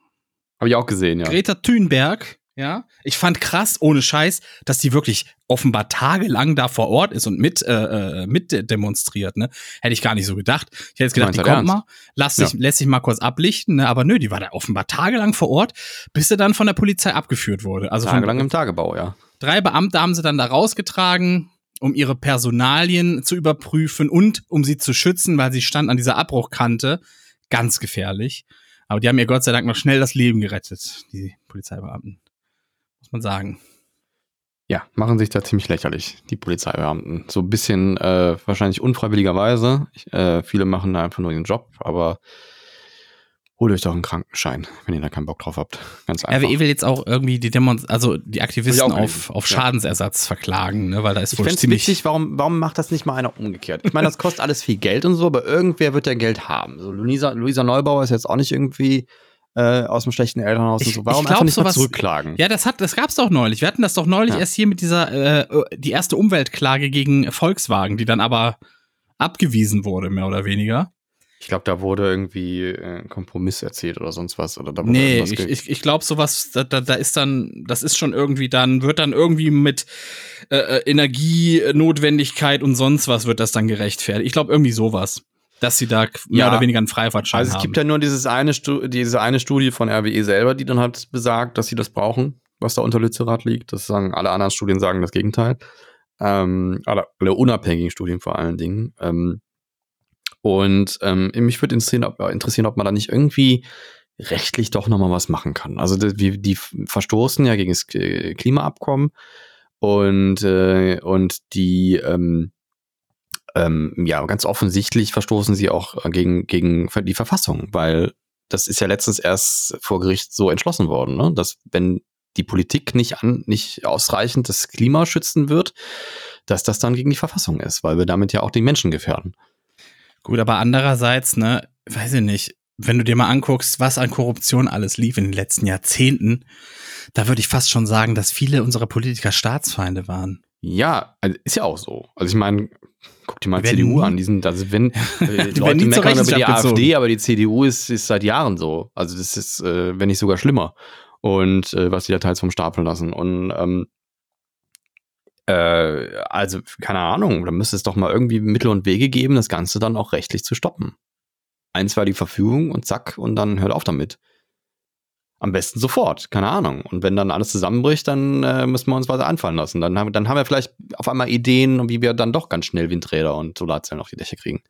Habe ich auch gesehen, ja. Greta Thunberg, ja. Ich fand krass, ohne Scheiß, dass die wirklich offenbar tagelang da vor Ort ist und mit, äh, äh mit demonstriert, ne? Hätte ich gar nicht so gedacht. Ich hätte jetzt gedacht, die kommt ernst? mal, lass sich, ja. lässt sich mal kurz ablichten, ne? Aber nö, die war da offenbar tagelang vor Ort, bis sie dann von der Polizei abgeführt wurde. Also tagelang im Tagebau, ja. Drei Beamte haben sie dann da rausgetragen, um ihre Personalien zu überprüfen und um sie zu schützen, weil sie stand an dieser Abbruchkante. Ganz gefährlich. Aber die haben ihr Gott sei Dank noch schnell das Leben gerettet, die Polizeibeamten. Muss man sagen. Ja, machen sich da ziemlich lächerlich, die Polizeibeamten. So ein bisschen äh, wahrscheinlich unfreiwilligerweise. Ich, äh, viele machen da einfach nur ihren Job, aber holt euch doch einen Krankenschein, wenn ihr da keinen Bock drauf habt. Ganz einfach. RWE will jetzt auch irgendwie die Demos also die Aktivisten auf, auf Schadensersatz ja. verklagen, ne? weil da ist wohl ich ziemlich wichtig, warum, warum macht das nicht mal einer umgekehrt? Ich meine, das kostet alles viel Geld und so, aber irgendwer wird ja Geld haben. So Luisa, Luisa Neubauer ist jetzt auch nicht irgendwie äh, aus dem schlechten Elternhaus ich, und so. Warum glaub, einfach nicht sowas, zurückklagen? Ja, das hat, das gab's doch neulich. Wir hatten das doch neulich ja. erst hier mit dieser äh, die erste Umweltklage gegen Volkswagen, die dann aber abgewiesen wurde, mehr oder weniger. Ich glaube, da wurde irgendwie äh, ein Kompromiss erzählt oder sonst was. Oder da wurde nee, ich, ich, ich glaube, sowas, da, da, da ist dann, das ist schon irgendwie dann, wird dann irgendwie mit äh, äh Energienotwendigkeit und sonst was wird das dann gerechtfertigt. Ich glaube, irgendwie sowas. Dass sie da mehr ja. oder weniger einen Freifahrtschein haben. Also es gibt ja nur dieses eine diese eine Studie von RWE selber, die dann halt besagt, dass sie das brauchen, was da unter Lützerath liegt. Das sagen alle anderen Studien sagen das Gegenteil. Ähm, alle, alle unabhängigen Studien vor allen Dingen. Ähm, und ähm, mich würde interessieren ob, interessieren, ob man da nicht irgendwie rechtlich doch nochmal was machen kann. Also die, die verstoßen ja gegen das Klimaabkommen und, äh, und die ähm, ähm, ja ganz offensichtlich verstoßen sie auch gegen, gegen die Verfassung, weil das ist ja letztens erst vor Gericht so entschlossen worden, ne? dass wenn die Politik nicht an, nicht ausreichend das Klima schützen wird, dass das dann gegen die Verfassung ist, weil wir damit ja auch die Menschen gefährden. Gut, aber andererseits, ne, weiß ich nicht, wenn du dir mal anguckst, was an Korruption alles lief in den letzten Jahrzehnten, da würde ich fast schon sagen, dass viele unserer Politiker Staatsfeinde waren. Ja, also ist ja auch so. Also ich meine, guck dir mal die CDU an. Die sind, also wenn *laughs* äh, die Leute meckern über die AfD, aber die CDU ist, ist seit Jahren so. Also das ist, äh, wenn nicht sogar schlimmer. Und äh, was die da teils vom Stapel lassen. Und ähm, äh, also, keine Ahnung, da müsste es doch mal irgendwie Mittel und Wege geben, das Ganze dann auch rechtlich zu stoppen. Eins war die Verfügung und zack, und dann hört auf damit. Am besten sofort, keine Ahnung. Und wenn dann alles zusammenbricht, dann äh, müssen wir uns was anfallen lassen. Dann haben, dann haben wir vielleicht auf einmal Ideen, wie wir dann doch ganz schnell Windräder und Solarzellen auf die Dächer kriegen.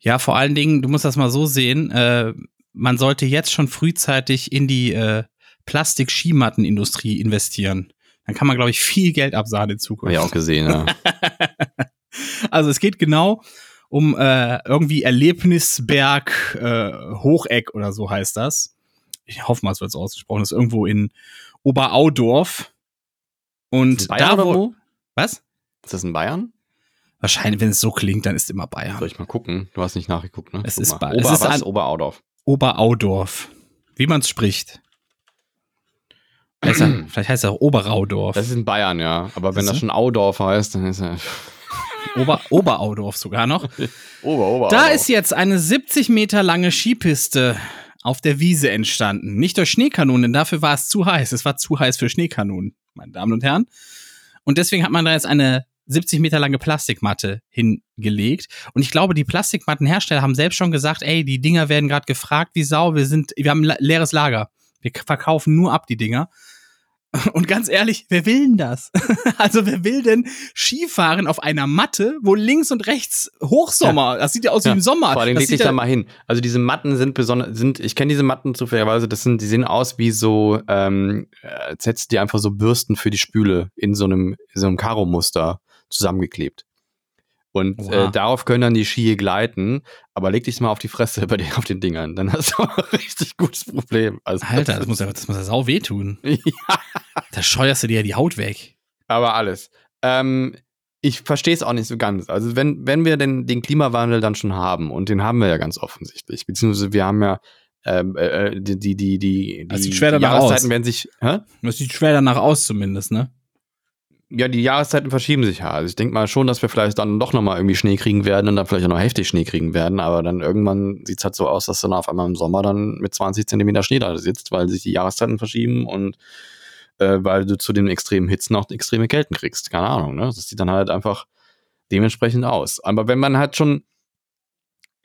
Ja, vor allen Dingen, du musst das mal so sehen, äh, man sollte jetzt schon frühzeitig in die äh, Plastik-Skimattenindustrie investieren. Dann kann man, glaube ich, viel Geld absahen in Zukunft. Hab ich auch gesehen, ja. *laughs* also es geht genau um äh, irgendwie Erlebnisberg äh, Hocheck oder so heißt das. Ich hoffe mal, es wird so ausgesprochen. Das ist irgendwo in Oberaudorf. Und Bayern da wo? Was? Ist das in Bayern? Wahrscheinlich, wenn es so klingt, dann ist immer Bayern. Soll ich mal gucken? Du hast nicht nachgeguckt, ne? Es Guck ist, Ober, es ist an Oberaudorf. Oberaudorf. Wie man es spricht. Heißt er, *clears throat* vielleicht heißt er auch Oberaudorf. Das ist in Bayern, ja. Aber wenn das schon Audorf heißt, dann ist er. *laughs* Ober, Oberaudorf sogar noch. *laughs* Ober, Ober. Da ist jetzt eine 70 Meter lange Skipiste auf der Wiese entstanden. Nicht durch Schneekanonen, denn dafür war es zu heiß. Es war zu heiß für Schneekanonen, meine Damen und Herren. Und deswegen hat man da jetzt eine 70 Meter lange Plastikmatte hingelegt. Und ich glaube, die Plastikmattenhersteller haben selbst schon gesagt, ey, die Dinger werden gerade gefragt wie Sau. Wir sind, wir haben ein leeres Lager. Wir verkaufen nur ab die Dinger. Und ganz ehrlich, wer will denn das? *laughs* also wer will denn Skifahren auf einer Matte, wo links und rechts Hochsommer, ja. das sieht ja aus wie im Sommer. Vor allem leg dich da mal hin. Also diese Matten sind besonders, sind, ich kenne diese Matten zufälligerweise, das sind, die sehen aus wie so, ähm, als hättest du einfach so Bürsten für die Spüle in so einem, in so einem Karo-Muster zusammengeklebt. Und äh, wow. äh, darauf können dann die Ski gleiten, aber leg dich mal auf die Fresse bei den, auf den Dingern, dann hast du *laughs* ein richtig gutes Problem. Also, Alter, das muss ja, das muss ja sau wehtun. *laughs* ja. Da scheuerst du dir ja die Haut weg. Aber alles. Ähm, ich verstehe es auch nicht so ganz. Also wenn, wenn wir denn den Klimawandel dann schon haben, und den haben wir ja ganz offensichtlich, beziehungsweise wir haben ja ähm, äh, äh die, die, die, die, das sieht schwer danach Jahreszeiten aus. werden sich. Hä? Das sieht schwer danach aus, zumindest, ne? Ja, die Jahreszeiten verschieben sich ja. Also ich denke mal schon, dass wir vielleicht dann doch nochmal irgendwie Schnee kriegen werden und dann vielleicht auch noch heftig Schnee kriegen werden, aber dann irgendwann sieht es halt so aus, dass dann auf einmal im Sommer dann mit 20 Zentimeter Schnee da sitzt, weil sich die Jahreszeiten verschieben und äh, weil du zu den extremen Hitzen auch extreme Kälten kriegst. Keine Ahnung, ne? Das sieht dann halt einfach dementsprechend aus. Aber wenn man halt schon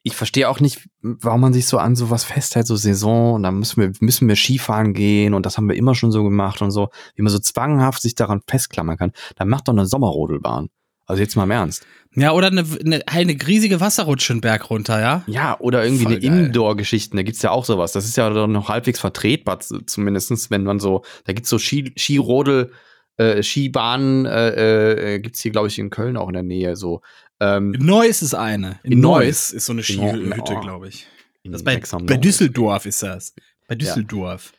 ich verstehe auch nicht, warum man sich so an sowas festhält, so Saison, und dann müssen wir, müssen wir Skifahren gehen und das haben wir immer schon so gemacht und so, wie man so zwanghaft sich daran festklammern kann. Dann macht doch eine Sommerrodelbahn. Also jetzt mal im Ernst. Ja, oder eine, eine, eine riesige Wasserrutsche einen Berg runter, ja? Ja, oder irgendwie Voll eine Indoor-Geschichte, da gibt's ja auch sowas. Das ist ja dann noch halbwegs vertretbar, zumindestens, wenn man so, da gibt's so Ski, Skirodel, äh, Skibahnen, äh, äh, gibt's hier, glaube ich, in Köln auch in der Nähe so. Ähm, in Neuss ist eine. In, in Neuss ist so eine Skihütte, oh, glaube ich. Das bei, bei Düsseldorf ist das. Bei Düsseldorf. Ja.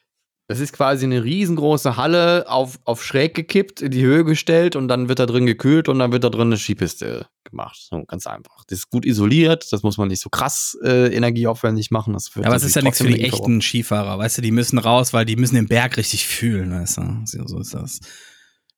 Das ist quasi eine riesengroße Halle auf, auf schräg gekippt, in die Höhe gestellt und dann wird da drin gekühlt und dann wird da drin eine Skipiste gemacht. So, ganz einfach. Das ist gut isoliert, das muss man nicht so krass äh, energieaufwendig machen. Das ja, aber es ist ja nichts für die echten Skifahrer, weißt du, die müssen raus, weil die müssen den Berg richtig fühlen, weißt du. So ist das.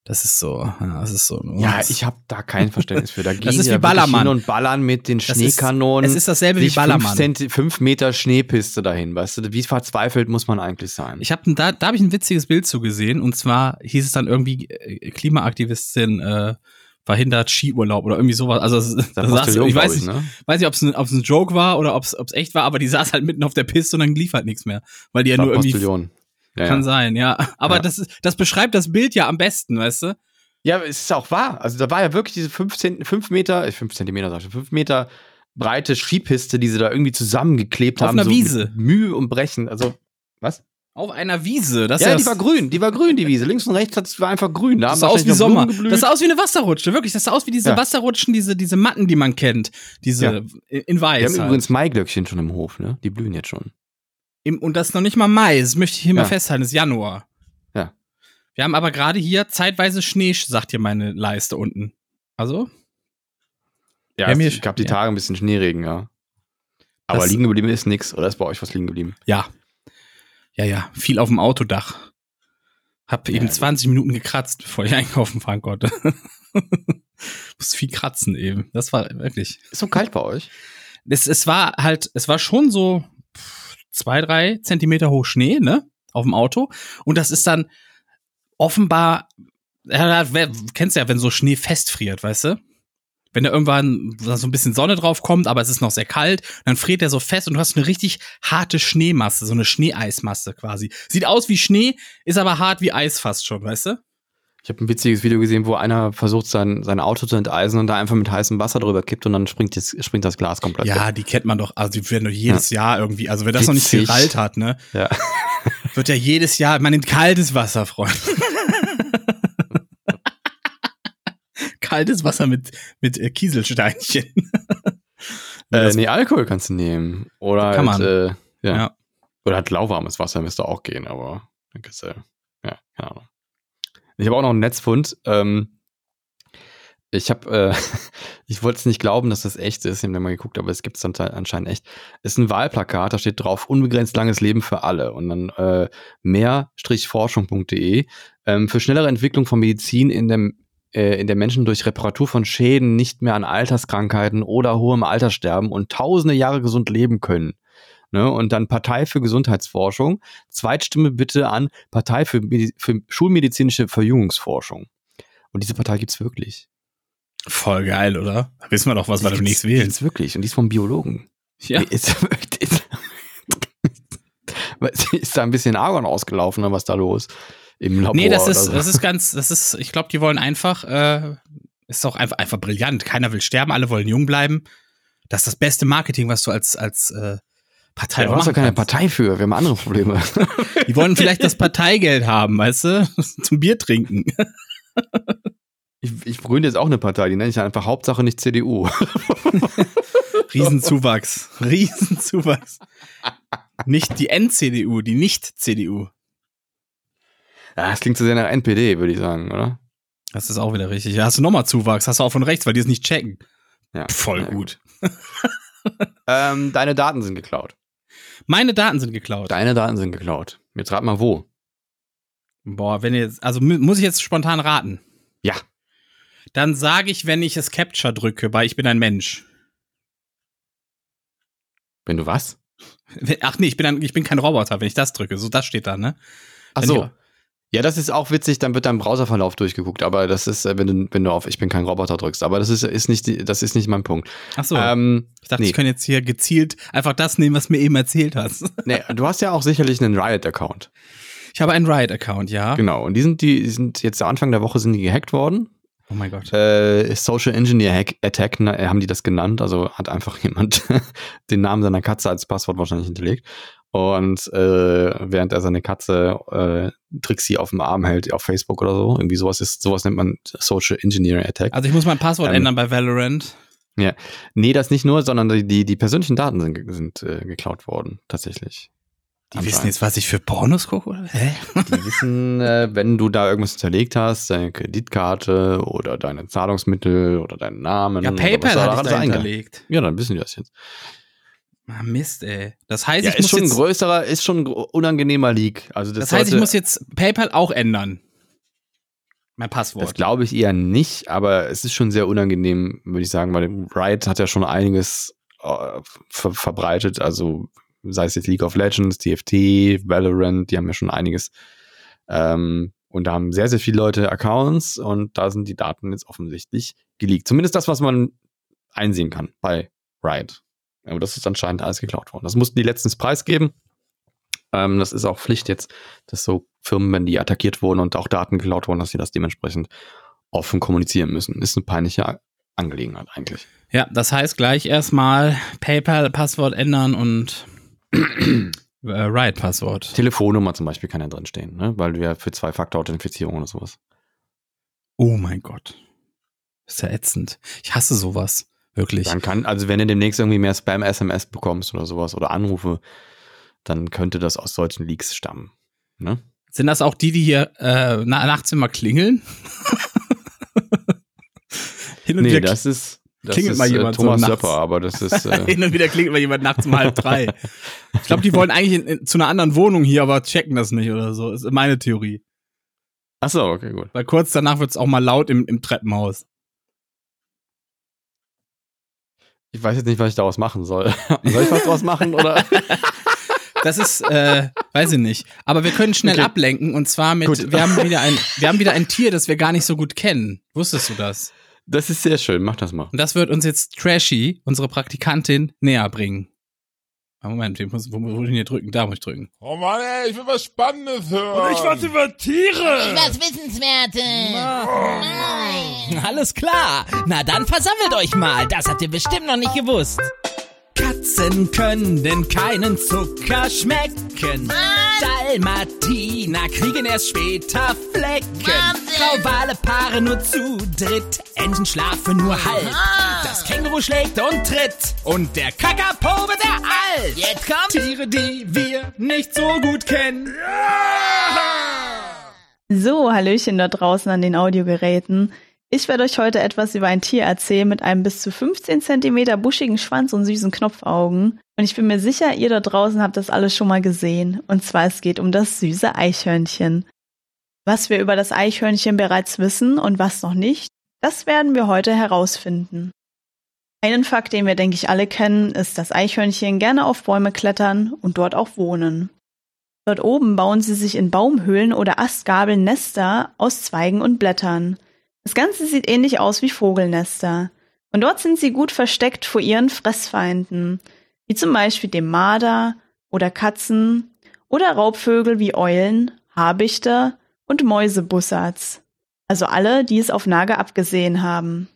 Das ist so, ja, das ist so. Ja, ich habe da kein Verständnis für. Da *laughs* gehen das ist wie Ballermann. und ballern mit den Schneekanonen. es ist dasselbe wie Ballermann. Fünf, fünf, Meter Schneepiste dahin, weißt du? Wie verzweifelt muss man eigentlich sein? Ich habe da, da habe ich ein witziges Bild zu gesehen und zwar hieß es dann irgendwie äh, Klimaaktivistin äh, verhindert Skiurlaub oder irgendwie sowas. Also das, das saß, ich weiß nicht, ne? weiß nicht, ob es ein, ein Joke war oder ob es echt war, aber die saß halt mitten auf der Piste und dann lief halt nichts mehr, weil die ja nur irgendwie ja, Kann ja. sein, ja. Aber ja. Das, das beschreibt das Bild ja am besten, weißt du? Ja, es ist auch wahr. Also da war ja wirklich diese 5 fünf Meter, 5 äh, Zentimeter, sag ich, 5 Meter breite Skipiste, die sie da irgendwie zusammengeklebt Auf haben. Auf einer so Wiese. Mühe und Brechen. Also, was? Auf einer Wiese. Das ja, die war grün. Die war grün, die Wiese. Links und rechts das war einfach grün. Da das sah aus wie Sommer. Das sah aus wie eine Wasserrutsche. Wirklich. Das sah aus wie diese ja. Wasserrutschen, diese, diese Matten, die man kennt. Diese ja. in weiß. Wir haben halt. übrigens Maiglöckchen schon im Hof, ne? Die blühen jetzt schon. Im, und das ist noch nicht mal Mai, das möchte ich hier ja. mal festhalten, das ist Januar. Ja. Wir haben aber gerade hier zeitweise Schnee, sagt hier meine Leiste unten. Also? Ja, es, ich gab die Tage ein bisschen Schneeregen, ja. Aber das, liegen geblieben ist nichts, oder ist bei euch was liegen geblieben? Ja. Ja, ja, viel auf dem Autodach. Hab eben ja, 20 ja. Minuten gekratzt, bevor ich *laughs* einkaufen fahren konnte. *laughs* Muss viel kratzen eben. Das war wirklich. Ist so kalt bei euch? Es, es war halt, es war schon so zwei, drei Zentimeter hoch Schnee, ne? Auf dem Auto. Und das ist dann offenbar, ja, kennst du ja, wenn so Schnee festfriert, weißt du? Wenn da irgendwann so ein bisschen Sonne drauf kommt, aber es ist noch sehr kalt, dann friert der so fest und du hast eine richtig harte Schneemasse, so eine Schneeeismasse quasi. Sieht aus wie Schnee, ist aber hart wie Eis fast schon, weißt du? Ich habe ein witziges Video gesehen, wo einer versucht, sein, sein Auto zu enteisen und da einfach mit heißem Wasser drüber kippt und dann springt, das, springt das Glas komplett. Ja, weg. die kennt man doch, also die werden doch jedes ja. Jahr irgendwie, also wenn das Witzig. noch nicht gerallt hat, ne? Ja. *laughs* Wird ja jedes Jahr, man nimmt kaltes Wasser, Freund. *laughs* kaltes Wasser mit, mit äh, Kieselsteinchen. *laughs* äh, nee, Alkohol kannst du nehmen. Oder Kann halt, man. Äh, ja. ja. Oder halt lauwarmes Wasser müsste auch gehen, aber dann kannst du, ja, keine Ahnung. Ich habe auch noch einen Netzfund. Ähm, ich habe, äh, *laughs* ich wollte es nicht glauben, dass das echt ist. Ich habe mal geguckt, aber es gibt es anscheinend echt. Es ist ein Wahlplakat, da steht drauf, unbegrenzt langes Leben für alle. Und dann äh, mehr-forschung.de ähm, für schnellere Entwicklung von Medizin in dem äh, in der Menschen durch Reparatur von Schäden nicht mehr an Alterskrankheiten oder hohem Alter sterben und tausende Jahre gesund leben können. Ne? Und dann Partei für Gesundheitsforschung. Zweitstimme bitte an Partei für, für schulmedizinische Verjüngungsforschung. Und diese Partei gibt's wirklich. Voll geil, oder? Da wissen wir doch, was die wir demnächst wählen. Die gibt's wirklich. Und die ist vom Biologen. Ja. Ist, *laughs* ist, *laughs* ist da ein bisschen Argon ausgelaufen, oder was da los? im Labor. Nee, das ist, so. das ist ganz, das ist, ich glaube, die wollen einfach, äh, ist doch einfach, einfach brillant. Keiner will sterben, alle wollen jung bleiben. Das ist das beste Marketing, was du als, als äh, Partei du hast doch keine Partei für, wir haben andere Probleme. *laughs* Die wollen vielleicht das Parteigeld haben, weißt du? *laughs* Zum Bier trinken. Ich, ich gründe jetzt auch eine Partei, die nenne ich einfach Hauptsache nicht CDU. *laughs* Riesenzuwachs. Riesenzuwachs. Nicht die N-CDU, die Nicht-CDU. Ja, das klingt zu sehr nach NPD, würde ich sagen, oder? Das ist auch wieder richtig. Ja, hast du nochmal Zuwachs, hast du auch von rechts, weil die es nicht checken. Ja. Voll Ja, gut. Ähm, deine Daten sind geklaut. Meine Daten sind geklaut. Deine Daten sind geklaut. Jetzt rat mal wo. Boah, wenn jetzt, also mu- muss ich jetzt spontan raten. Ja. Dann sage ich, wenn ich es Capture drücke, weil ich bin ein Mensch. Wenn du was? Ach nee, ich bin, ein, ich bin kein Roboter, wenn ich das drücke. So, das steht da, ne? Ach Wenn so. Ja, das ist auch witzig, dann wird dein Browserverlauf durchgeguckt, aber das ist, äh, wenn du, wenn du auf Ich bin kein Roboter drückst. Aber das ist, ist nicht, das ist nicht mein Punkt. Ach so. Ähm, ich dachte, nee. ich könnte jetzt hier gezielt einfach das nehmen, was mir eben erzählt hast. *laughs* nee, du hast ja auch sicherlich einen Riot-Account. Ich habe einen Riot-Account, ja. Genau. Und die sind, die die sind jetzt Anfang der Woche sind die gehackt worden. Oh mein Gott. Äh, Social Engineer Hack Attack na, äh, haben die das genannt. Also hat einfach *laughs* jemand den Namen seiner Katze als Passwort wahrscheinlich hinterlegt. Und äh, während er seine Katze äh, Trixie auf dem Arm hält auf Facebook oder so, irgendwie sowas ist, sowas nennt man Social Engineer Attack. Also ich muss mein Passwort Ähm, ändern bei Valorant. Nee, das nicht nur, sondern die, die, die persönlichen Daten sind, sind äh, geklaut worden, tatsächlich. Die wissen jetzt, was ich für Pornos gucke, oder? Hä? Die wissen, äh, wenn du da irgendwas hinterlegt hast, deine Kreditkarte oder deine Zahlungsmittel oder deinen Namen. Ja, oder PayPal was da hinterlegt. Ja, dann wissen die das jetzt. Ah, Mist, ey. Das heißt, Ja, ich ist muss schon ein jetzt, größerer, ist schon ein unangenehmer Leak. Also das, das heißt, ich muss jetzt PayPal auch ändern. Mein Das Passwort. glaube ich eher nicht, aber es ist schon sehr unangenehm, würde ich sagen, weil Riot hat ja schon einiges äh, ver verbreitet, also sei es jetzt League of Legends, TFT, Valorant, die haben ja schon einiges. Ähm, und da haben sehr, sehr viele Leute Accounts und da sind die Daten jetzt offensichtlich geleakt. Zumindest das, was man einsehen kann bei Riot. Aber das ist anscheinend alles geklaut worden. Das mussten die letztens preisgeben. Ähm, das ist auch Pflicht jetzt, dass so Firmen, wenn die attackiert wurden und auch Daten geklaut wurden, dass sie das dementsprechend offen kommunizieren müssen. Ist eine peinliche Angelegenheit eigentlich. Ja, das heißt gleich erstmal PayPal-Passwort ändern und *clears throat* äh, Riot-Passwort. Telefonnummer zum Beispiel kann ja drin stehen, ne? weil du ja für Zwei-Faktor-Authentifizierung oder sowas. Oh mein Gott. Ist ja ätzend. Ich hasse sowas. Wirklich. Dann kann, also wenn du demnächst irgendwie mehr Spam-SMS bekommst oder sowas oder Anrufe, dann könnte das aus solchen Leaks stammen. Ne? Sind das auch die, die hier äh, na nachts immer klingeln? *laughs* Hin und Nee, wieder das ist, das klingelt ist mal äh, jemand so Thomas nachts. Söpper, aber das ist, *laughs* äh, Hin und wieder klingelt mal jemand nachts um halb drei. Ich glaube, die wollen eigentlich in, in, zu einer anderen Wohnung hier, aber checken das nicht oder so. Ist meine Theorie. achso, okay, gut. Weil kurz danach wird es auch mal laut im, im Treppenhaus. Ich weiß jetzt nicht, was ich daraus machen soll. *laughs* soll ich was daraus machen oder? *laughs* Das ist, äh, weiß ich nicht. Aber wir können schnell Okay. ablenken und zwar mit, Gut. wir haben wieder ein, *laughs* wir haben wieder ein Tier, das wir gar nicht so gut kennen. Wusstest du das? Das ist sehr schön, mach das mal. Und das wird uns jetzt Trashy, unsere Praktikantin, näher bringen. Ah, Moment, ich muss, wo muss ich denn hier drücken? Da muss ich drücken. Oh Mann, ey, ich will was Spannendes hören. Und ich was über Tiere. Was Wissenswertes. Nein. *laughs* Alles klar. Na dann versammelt euch mal. Das habt ihr bestimmt noch nicht gewusst. Katzen können keinen Zucker schmecken. Dalmatiner kriegen erst später Flecken. Wahnsinn. Grauwale paaren nur zu dritt. Enten schlafen nur halb. Das Känguru schlägt und tritt. Und der Kakapo wird der alt. Jetzt kommt Tiere, die wir nicht so gut kennen. So, Hallöchen da draußen an den Audiogeräten. Ich werde euch heute etwas über ein Tier erzählen mit einem bis zu 15 Zentimeter buschigen Schwanz und süßen Knopfaugen. Und ich bin mir sicher, ihr da draußen habt das alles schon mal gesehen. Und zwar es geht um das süße Eichhörnchen. Was wir über das Eichhörnchen bereits wissen und was noch nicht, das werden wir heute herausfinden. Einen Fakt, den wir, denke ich, alle kennen, ist, dass Eichhörnchen gerne auf Bäume klettern und dort auch wohnen. Dort oben bauen sie sich in Baumhöhlen oder Astgabeln Nester aus Zweigen und Blättern. Das Ganze sieht ähnlich aus wie Vogelnester. Und dort sind sie gut versteckt vor ihren Fressfeinden, wie zum Beispiel dem Marder oder Katzen oder Raubvögel wie Eulen, Habichter und Mäusebussards, also alle, die es auf Nager abgesehen haben.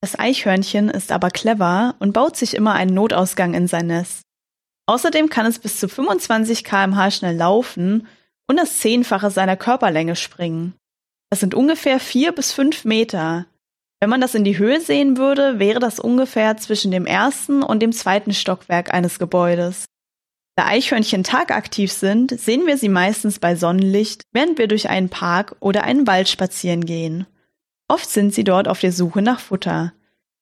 Das Eichhörnchen ist aber clever und baut sich immer einen Notausgang in sein Nest. Außerdem kann es bis zu 25 kmh schnell laufen und das Zehnfache seiner Körperlänge springen. Das sind ungefähr vier bis fünf Meter. Wenn man das in die Höhe sehen würde, wäre das ungefähr zwischen dem ersten und dem zweiten Stockwerk eines Gebäudes. Da Eichhörnchen tagaktiv sind, sehen wir sie meistens bei Sonnenlicht, während wir durch einen Park oder einen Wald spazieren gehen. Oft sind sie dort auf der Suche nach Futter.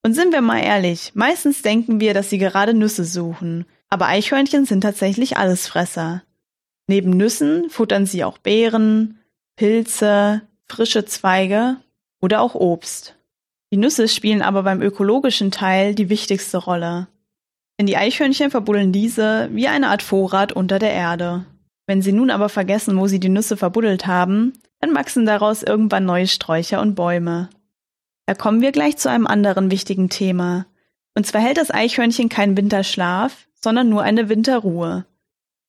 Und sind wir mal ehrlich, meistens denken wir, dass sie gerade Nüsse suchen, aber Eichhörnchen sind tatsächlich Allesfresser. Neben Nüssen futtern sie auch Beeren, Pilze, frische Zweige oder auch Obst. Die Nüsse spielen aber beim ökologischen Teil die wichtigste Rolle. Denn die Eichhörnchen verbuddeln diese wie eine Art Vorrat unter der Erde. Wenn sie nun aber vergessen, wo sie die Nüsse verbuddelt haben, dann wachsen daraus irgendwann neue Sträucher und Bäume. Da kommen wir gleich zu einem anderen wichtigen Thema. Und zwar hält das Eichhörnchen keinen Winterschlaf, sondern nur eine Winterruhe.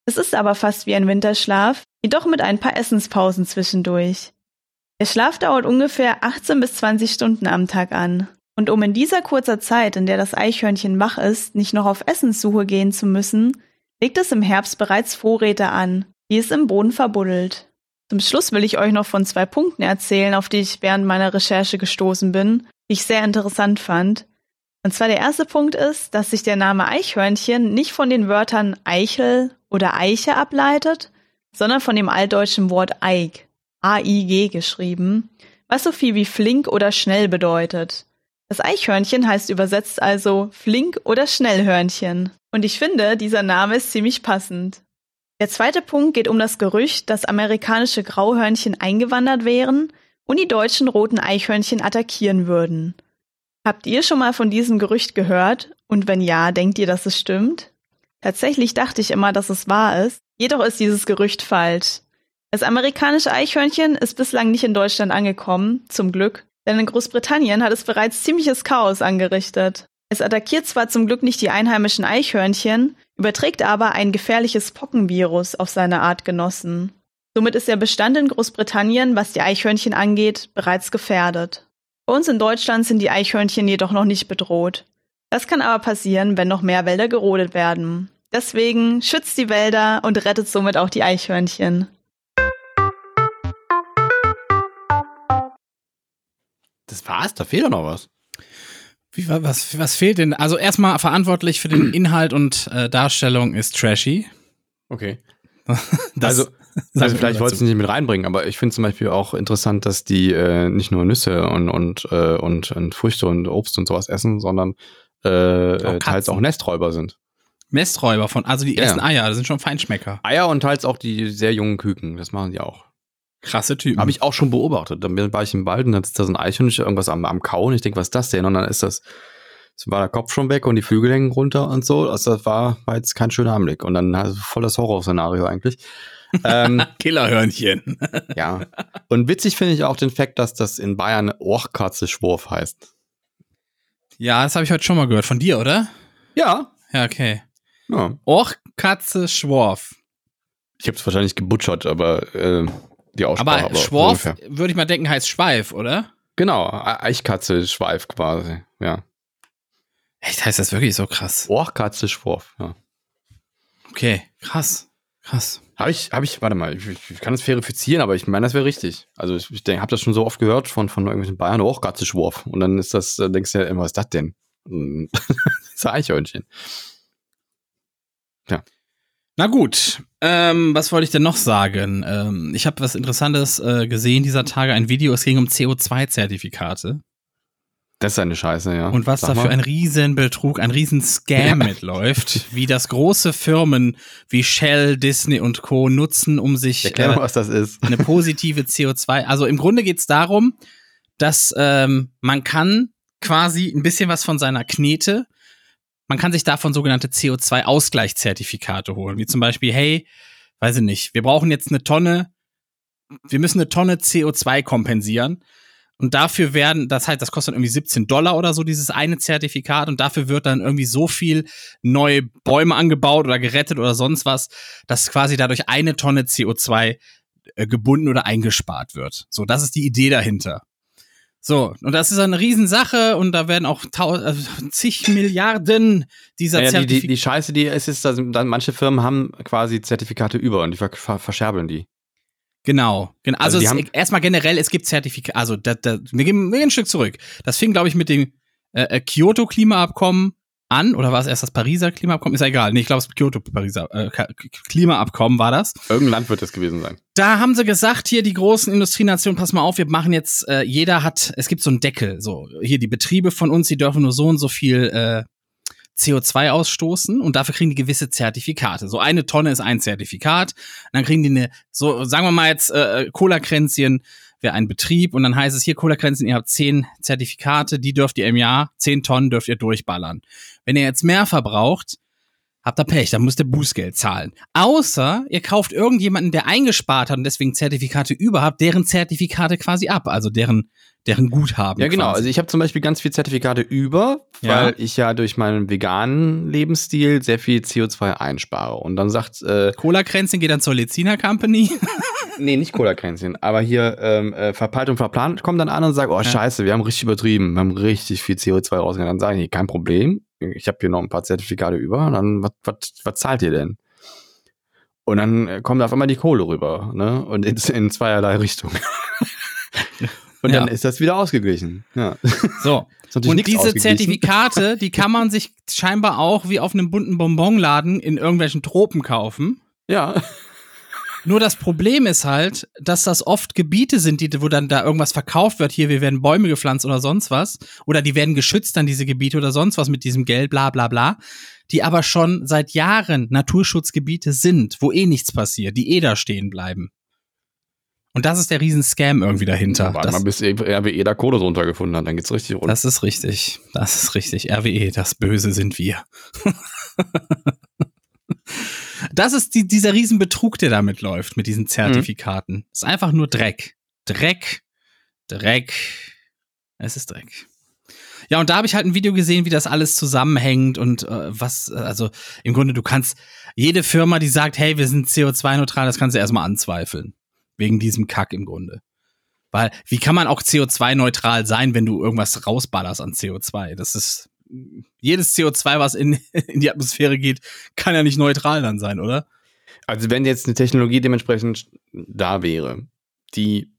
Es ist aber fast wie ein Winterschlaf, jedoch mit ein paar Essenspausen zwischendurch. Der Schlaf dauert ungefähr 18 bis 20 Stunden am Tag an. Und um in dieser kurzer Zeit, in der das Eichhörnchen wach ist, nicht noch auf Essenssuche gehen zu müssen, legt es im Herbst bereits Vorräte an, die es im Boden verbuddelt. Zum Schluss will ich euch noch von zwei Punkten erzählen, auf die ich während meiner Recherche gestoßen bin, die ich sehr interessant fand. Und zwar der erste Punkt ist, dass sich der Name Eichhörnchen nicht von den Wörtern Eichel oder Eiche ableitet, sondern von dem altdeutschen Wort Eig. A-I-G geschrieben, was so viel wie flink oder schnell bedeutet. Das Eichhörnchen heißt übersetzt also flink oder Schnellhörnchen. Und ich finde, dieser Name ist ziemlich passend. Der zweite Punkt geht um das Gerücht, dass amerikanische Grauhörnchen eingewandert wären und die deutschen roten Eichhörnchen attackieren würden. Habt ihr schon mal von diesem Gerücht gehört? Und wenn ja, denkt ihr, dass es stimmt? Tatsächlich dachte ich immer, dass es wahr ist. Jedoch ist dieses Gerücht falsch. Das amerikanische Eichhörnchen ist bislang nicht in Deutschland angekommen, zum Glück, denn in Großbritannien hat es bereits ziemliches Chaos angerichtet. Es attackiert zwar zum Glück nicht die einheimischen Eichhörnchen, überträgt aber ein gefährliches Pockenvirus auf seine Artgenossen. Somit ist der Bestand in Großbritannien, was die Eichhörnchen angeht, bereits gefährdet. Bei uns in Deutschland sind die Eichhörnchen jedoch noch nicht bedroht. Das kann aber passieren, wenn noch mehr Wälder gerodet werden. Deswegen schützt die Wälder und rettet somit auch die Eichhörnchen. Das war's, da fehlt doch noch was. Wie, was, was fehlt denn? Also erstmal verantwortlich für den *clears throat* Inhalt und äh, Darstellung ist Trashy. Okay. *laughs* also, *laughs* also vielleicht wolltest du nicht mit reinbringen, aber ich finde zum Beispiel auch interessant, dass die äh, nicht nur Nüsse und, und, äh, und, und Früchte und Obst und sowas essen, sondern äh, auch teils auch Nesträuber sind. Nesträuber von, also die ja. essen Eier, das sind schon Feinschmecker. Eier und teils auch die sehr jungen Küken, das machen die auch. Krasse Typen. Habe ich auch schon beobachtet. Dann war ich im Wald und dann ist da so ein Eichhörnchen irgendwas am, am Kauen. Ich denke, was ist das denn? Und dann ist das, war der Kopf schon weg und die Flügel hängen runter und so. Also das war, war jetzt kein schöner Anblick. Und dann also voll das Horrorszenario eigentlich. *laughs* Ähm, Killerhörnchen. *laughs* ja. Und witzig finde ich auch den Fakt, dass das in Bayern Orchkatze-Schwurf heißt. Ja, das habe ich heute schon mal gehört. Von dir, oder? Ja. Ja, okay. Ja. Orchkatze-Schworf. Ich habe es wahrscheinlich gebutschert, aber äh, die Aussprache. Aber, aber Schworf, würde ich mal denken, heißt Schweif, oder? Genau, Eichkatze, Schweif quasi, ja. Echt, heißt das wirklich so krass? Ohrkatze, Schworf, ja. Okay, krass, krass. Habe ich, habe ich, warte mal, ich, ich, kann das verifizieren, aber ich meine, das wäre richtig. Also ich, ich habe das schon so oft gehört von, von irgendwelchen Bayern, Ohrkatze, Schworf. Und dann ist das, äh, denkst du ja immer, was ist das denn? *laughs* das ist ein Eichhörnchen. Ja. Na gut, ähm, was wollte ich denn noch sagen? Ähm, ich habe was Interessantes äh, gesehen dieser Tage, ein Video, es ging um CO2-Zertifikate. Das ist eine Scheiße, ja. Und was Sag da für ein Riesenbetrug, ein Riesenscam mitläuft, *laughs* wie das große Firmen wie Shell, Disney und Co. nutzen, um sich Erklär mal, äh, was das ist. eine positive CO2. Also im Grunde geht's darum, dass ähm, man kann quasi ein bisschen was von seiner Knete man kann sich davon sogenannte CO2-Ausgleichszertifikate holen, wie zum Beispiel, hey, weiß ich nicht, wir brauchen jetzt eine Tonne, wir müssen eine Tonne CO2 kompensieren. Und dafür werden, das heißt, das kostet irgendwie 17 Dollar oder so, dieses eine Zertifikat. Und dafür wird dann irgendwie so viel neue Bäume angebaut oder gerettet oder sonst was, dass quasi dadurch eine Tonne CO2 äh, gebunden oder eingespart wird. So, das ist die Idee dahinter. So, und das ist eine Riesensache und da werden auch äh, zig Milliarden dieser ja, Zertifikate. Die, die, die, Scheiße, die es ist, dass dann manche Firmen haben quasi Zertifikate über und die ver ver verscherbeln die. Genau, genau. Also, also es, erstmal generell, es gibt Zertifikate, also da, da, wir, gehen, wir gehen ein Stück zurück. Das fing, glaube ich, mit dem äh, äh Kyoto-Klimaabkommen an, oder war es erst das Pariser Klimaabkommen? Ist ja egal. Nee, ich glaube, das Kyoto-Pariser äh, Klimaabkommen war das. Irgendein Land wird es gewesen sein. Da haben sie gesagt, hier die großen Industrienationen, pass mal auf, wir machen jetzt, äh, jeder hat, es gibt so einen Deckel, so, hier die Betriebe von uns, die dürfen nur so und so viel äh, CO2 ausstoßen und dafür kriegen die gewisse Zertifikate. So eine Tonne ist ein Zertifikat. Dann kriegen die eine, so sagen wir mal jetzt äh, Cola-Kränzchen wäre ein Betrieb und dann heißt es hier Cola-Kränzchen, ihr habt zehn Zertifikate, die dürft ihr im Jahr, zehn Tonnen dürft ihr durchballern. Wenn ihr jetzt mehr verbraucht, habt ihr Pech, dann müsst ihr Bußgeld zahlen. Außer ihr kauft irgendjemanden, der eingespart hat und deswegen Zertifikate überhaupt, deren Zertifikate quasi ab, also deren deren Guthaben. Ja, genau. Quasi. Also ich habe zum Beispiel ganz viel Zertifikate über, weil ja. ich ja durch meinen veganen Lebensstil sehr viel CO2 einspare. Und dann sagt äh, Cola-Kränzchen geht dann zur Lezina Company. *laughs* nee, nicht Cola-Kränzchen. Aber hier ähm, äh, verpeilt und verplant kommt dann an und sagt, oh ja. scheiße, wir haben richtig übertrieben. Wir haben richtig viel CO2 rausgegangen. Dann sage ich, kein Problem. Ich habe hier noch ein paar Zertifikate über. Und dann, was, was, was zahlt ihr denn? Und dann äh, kommt auf einmal die Kohle rüber, ne? Und in, in zweierlei Richtungen. *laughs* Und ja. dann ist das wieder ausgeglichen. Ja. So. *laughs* und diese Zertifikate, die kann man sich scheinbar auch wie auf einem bunten Bonbonladen in irgendwelchen Tropen kaufen. Ja. Nur das Problem ist halt, dass das oft Gebiete sind, die, wo dann da irgendwas verkauft wird. Hier, wir werden Bäume gepflanzt oder sonst was. Oder die werden geschützt dann diese Gebiete oder sonst was mit diesem Geld, bla bla bla. Die aber schon seit Jahren Naturschutzgebiete sind, wo eh nichts passiert, die eh da stehen bleiben. Und das ist der Riesenscam irgendwie dahinter. Warte mal, bis RWE da Kohle drunter gefunden hat, dann geht's richtig rund. Das ist richtig. Das ist richtig. RWE, das Böse sind wir. *laughs* das ist die, dieser Riesenbetrug, der damit läuft, mit diesen Zertifikaten. Mhm. Ist einfach nur Dreck. Dreck. Dreck. Es ist Dreck. Ja, und da habe ich halt ein Video gesehen, wie das alles zusammenhängt und äh, was, also im Grunde, du kannst jede Firma, die sagt, hey, wir sind CO2-neutral, das kannst du erstmal anzweifeln. Wegen diesem Kack im Grunde. Weil, wie kann man auch CO2-neutral sein, wenn du irgendwas rausballerst an CO2? Das ist, jedes CO2, was in, *laughs* in die Atmosphäre geht, kann ja nicht neutral dann sein, oder? Also, wenn jetzt eine Technologie dementsprechend da wäre, die,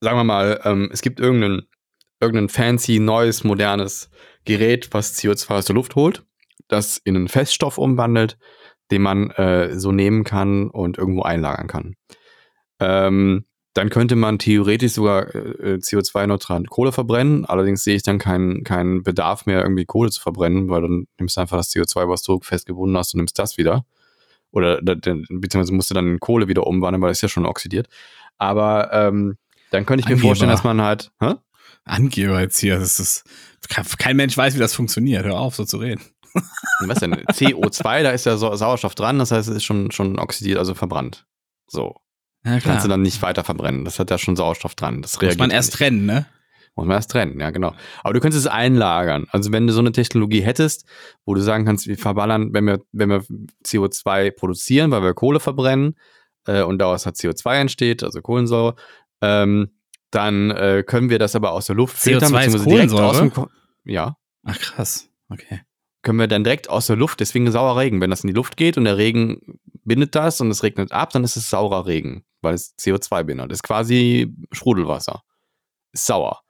sagen wir mal, ähm, es gibt irgendein, irgendein fancy, neues, modernes Gerät, was CO2 aus der Luft holt, das in einen Feststoff umwandelt, den man äh, so nehmen kann und irgendwo einlagern kann. Ähm, dann könnte man theoretisch sogar äh, CO2-neutral Kohle verbrennen. Allerdings sehe ich dann keinen keinen Bedarf mehr, irgendwie Kohle zu verbrennen, weil dann nimmst du einfach das CO2, was du festgebunden hast und nimmst das wieder. Oder beziehungsweise musst du dann Kohle wieder umwandeln, weil es ja schon oxidiert. Aber ähm, dann könnte ich mir Angeber. vorstellen, dass man halt. Hä? Angeber jetzt hier, das ist. Kein Mensch weiß, wie das funktioniert. Hör auf, so zu reden. Was denn? *laughs* CO2, da ist ja Sauerstoff dran, das heißt, es ist schon, schon oxidiert, also verbrannt. So. Ja, Kannst du dann nicht weiter verbrennen. Das hat ja schon Sauerstoff dran. Das reagiert Muss man erst nicht. trennen, ne? Muss man erst trennen, ja, genau. Aber du könntest es einlagern. Also wenn du so eine Technologie hättest, wo du sagen kannst, wir verballern, wenn wir, wenn wir CO2 produzieren, weil wir Kohle verbrennen äh, und daraus hat CO2 entsteht, also Kohlensäure, ähm, dann äh, können wir das aber aus der Luft filtern, CO2 ist Kohlensäure? Aus dem Ko ja. Ach krass, okay können wir dann direkt aus der Luft, deswegen saurer Regen. Wenn das in die Luft geht und der Regen bindet das und es regnet ab, dann ist es saurer Regen, weil es CO2 bindet. Das ist quasi Sprudelwasser. Ist sauer.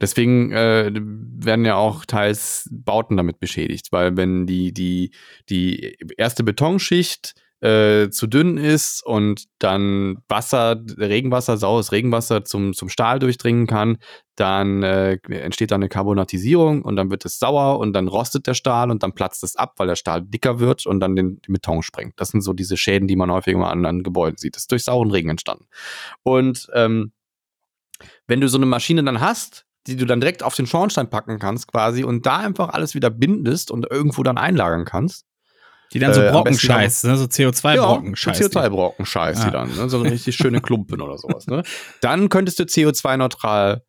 Deswegen äh, werden ja auch teils Bauten damit beschädigt, weil wenn die, die, die erste Betonschicht äh, zu dünn ist und dann Wasser, Regenwasser, saures Regenwasser zum, zum Stahl durchdringen kann, dann äh, entsteht da eine Carbonatisierung und dann wird es sauer und dann rostet der Stahl und dann platzt es ab, weil der Stahl dicker wird und dann den, den Beton sprengt. Das sind so diese Schäden, die man häufig mal an, an Gebäuden sieht. Das ist durch sauren Regen entstanden. Und ähm, wenn du so eine Maschine dann hast, die du dann direkt auf den Schornstein packen kannst quasi und da einfach alles wieder bindest und irgendwo dann einlagern kannst, die dann so äh, Brockenscheiß, ne? so CO2-Brockenscheiß. Ja, CO2-Brockenscheiß, ja. die dann, ne? so richtig schöne Klumpen oder sowas. Ne? *laughs* Dann könntest du CO2-neutral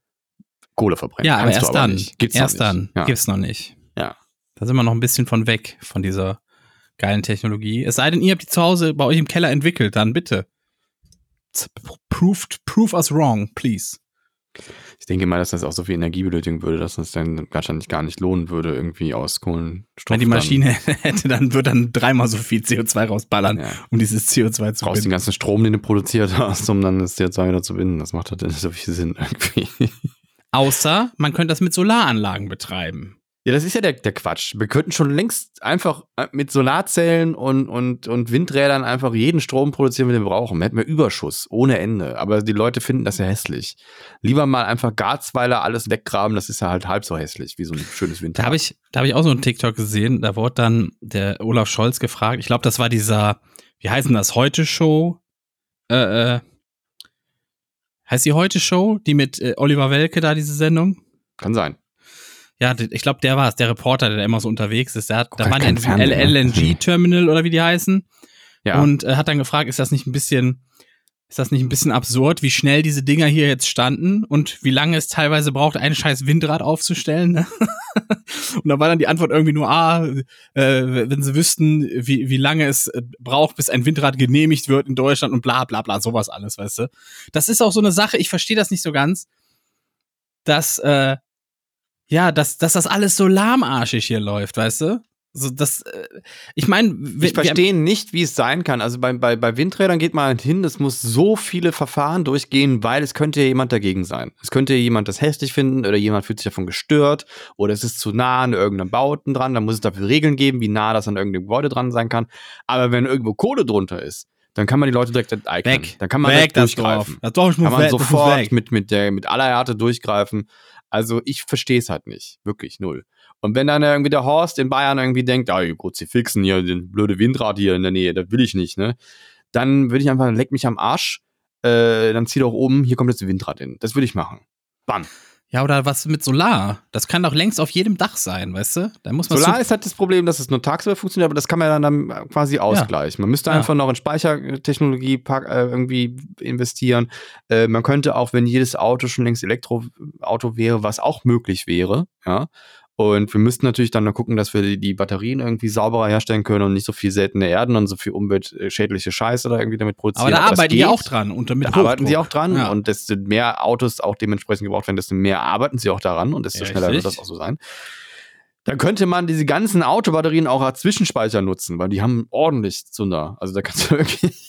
Kohle verbrennen. Ja, aber erst aber dann. Gibt's erst dann. Ja. Gibt's noch nicht. Ja. Da sind wir noch ein bisschen von weg, von dieser geilen Technologie. Es sei denn, ihr habt die zu Hause bei euch im Keller entwickelt, dann bitte. proved, prove us wrong, please. Ich denke mal, dass das auch so viel Energie benötigen würde, dass es dann wahrscheinlich gar nicht lohnen würde, irgendwie aus Kohlenstoff. Wenn die Maschine *laughs* hätte, dann würde dann dreimal so viel CO2 rausballern, ja. um dieses CO2 zu binden. Brauchst den ganzen Strom, den du produziert hast, um dann das CO2 wieder zu binden. Das macht halt nicht so viel Sinn irgendwie. Außer man könnte das mit Solaranlagen betreiben. Ja, das ist ja der, der Quatsch. Wir könnten schon längst einfach äh, mit Solarzellen und, und, und Windrädern einfach jeden Strom produzieren, den wir brauchen. Wir hätten wir Überschuss ohne Ende. Aber die Leute finden das ja hässlich. Lieber mal einfach Garzweiler alles weggraben, das ist ja halt halb so hässlich wie so ein schönes Windrad. Da habe ich, da hab ich auch so einen TikTok gesehen. Da wurde dann der Olaf Scholz gefragt. Ich glaube, das war dieser, wie heißt denn das, Heute-Show? Äh, äh, heißt die Heute-Show? Die mit äh, Oliver Welke da, diese Sendung? Kann sein. Ja, ich glaube, der war es, der Reporter, der immer so unterwegs ist. Der hat, da war der LNG-Terminal oder wie die heißen. Ja. Und äh, hat dann gefragt, ist das nicht ein bisschen, ist das nicht ein bisschen absurd, wie schnell diese Dinger hier jetzt standen und wie lange es teilweise braucht, ein scheiß Windrad aufzustellen? Ne? *laughs* und da war dann die Antwort irgendwie nur, ah, äh, wenn sie wüssten, wie, wie lange es äh, braucht, bis ein Windrad genehmigt wird in Deutschland und bla bla bla, sowas alles, weißt du. Das ist auch so eine Sache, ich verstehe das nicht so ganz, dass äh, ja, dass, dass das alles so lahmarschig hier läuft, weißt du? So, das, äh, ich meine, ich verstehe nicht, wie es sein kann. Also bei, bei, bei Windrädern geht man halt hin, es muss so viele Verfahren durchgehen, weil es könnte ja jemand dagegen sein. Es könnte jemand das hässlich finden oder jemand fühlt sich davon gestört oder es ist zu nah an irgendeinem Bauten dran, dann muss es dafür Regeln geben, wie nah das an irgendeinem Gebäude dran sein kann. Aber wenn irgendwo Kohle drunter ist, dann kann man die Leute direkt enteignen. Weg. Dann kann man weg, das durchgreifen. Das Dorf. Das kann man sofort mit, mit, der, mit aller Härte durchgreifen. Also ich verstehe es halt nicht. Wirklich null. Und wenn dann irgendwie der Horst in Bayern irgendwie denkt, ah, gut, sie fixen hier den blöde Windrad hier in der Nähe, das will ich nicht, ne? Dann würde ich einfach, leck mich am Arsch, äh, dann zieh doch oben, hier kommt jetzt ein Windrad hin. Das würde ich machen. Bam. Ja, oder was mit Solar? Das kann doch längst auf jedem Dach sein, weißt du? Da muss man Solar ist halt das Problem, dass es nur tagsüber funktioniert, aber das kann man dann, dann quasi ausgleichen. Ja. Man müsste ja. einfach noch in Speichertechnologie äh, irgendwie investieren. Äh, man könnte auch, wenn jedes Auto schon längst Elektroauto wäre, was auch möglich wäre, ja, und wir müssten natürlich dann noch gucken, dass wir die, Batterien irgendwie sauberer herstellen können und nicht so viel seltene Erden und so viel umweltschädliche Scheiße oder irgendwie damit produzieren. Aber da arbeiten die auch dran und damit da arbeiten sie auch dran ja. und desto mehr Autos auch dementsprechend gebraucht werden, desto mehr arbeiten sie auch daran und desto ja, schneller wird das auch so sein. Da könnte man diese ganzen Autobatterien auch als Zwischenspeicher nutzen, weil die haben ordentlich Zunder. Also da kannst du *laughs* irgendwie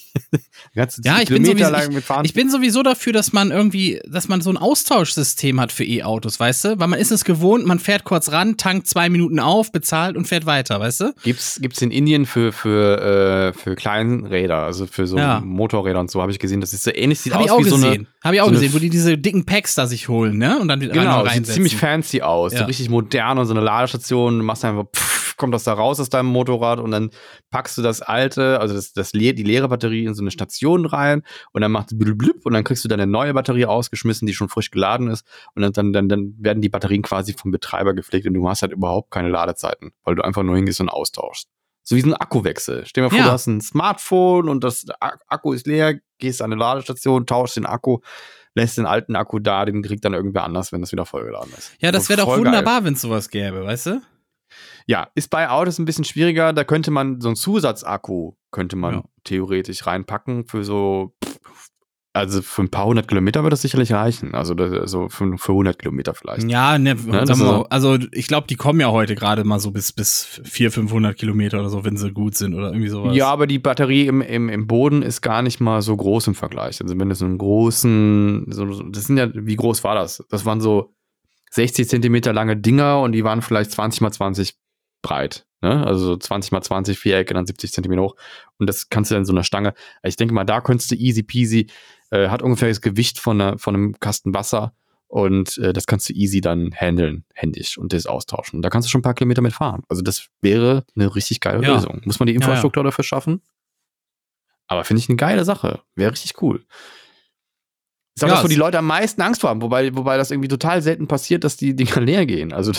ja, ich bin, sowieso, ich, ich bin, sowieso dafür, dass man irgendwie, dass man so ein Austauschsystem hat für E-Autos, weißt du? Weil man ist es gewohnt, man fährt kurz ran, tankt zwei Minuten auf, bezahlt und fährt weiter, weißt du? Gibt's, gibt's in Indien für, für, äh, für Kleinräder, also für so ja. Motorräder und so, habe ich gesehen, das ist so ähnlich, sieht hab aus wie gesehen. so eine. Habe ich auch so gesehen, wo die diese dicken Packs da sich holen, ne? Und dann genau, rein sieht ziemlich fancy aus, ja. so richtig modern und so eine Ladestation, du machst einfach, pff, kommt das da raus aus deinem Motorrad und dann packst du das alte, also das, das, die leere Batterie in so eine Station rein und dann macht es blub und dann kriegst du dann eine neue Batterie ausgeschmissen, die schon frisch geladen ist und dann, dann, dann, dann werden die Batterien quasi vom Betreiber gepflegt und du hast halt überhaupt keine Ladezeiten, weil du einfach nur hingehst und austauschst. So wie so ein Akkuwechsel. Stell dir mal vor, ja. du hast ein Smartphone und das Akku ist leer, gehst an eine Ladestation, tauschst den Akku, lässt den alten Akku da, den kriegt dann irgendwer anders, wenn das wieder vollgeladen ist. Ja, das wäre doch wunderbar, wenn es sowas gäbe, weißt du? Ja, ist bei Autos ein bisschen schwieriger. Da könnte man so einen Zusatzakku könnte man ja. theoretisch reinpacken für so, also für ein paar hundert Kilometer wird das sicherlich reichen. Also also für, für 100 Kilometer vielleicht. Ja, ne, ne mal, also ich glaube, die kommen ja heute gerade mal so bis, bis 400, 500 Kilometer oder so, wenn sie gut sind oder irgendwie sowas. Ja, aber die Batterie im, im, im Boden ist gar nicht mal so groß im Vergleich. Also wenn du so einen großen, so, das sind ja, wie groß war das? Das waren so 60 Zentimeter lange Dinger und die waren vielleicht 20 mal 20 breit. Ne? Also 20 mal 20 Vierecke, dann 70 Zentimeter hoch. Und das kannst du dann so einer Stange. Ich denke mal, da könntest du easy peasy, äh, hat ungefähr das Gewicht von, einer, von einem Kasten Wasser. Und äh, das kannst du easy dann handeln, händisch und das austauschen. Da kannst du schon ein paar Kilometer mit fahren. Also das wäre eine richtig geile ja. Lösung. Muss man die Infrastruktur ja, ja. dafür schaffen? Aber finde ich eine geile Sache. Wäre richtig cool. Ist auch ja, das, wo die Leute am meisten Angst vor haben, wobei, wobei das irgendwie total selten passiert, dass die Dinger *laughs* leer gehen. Also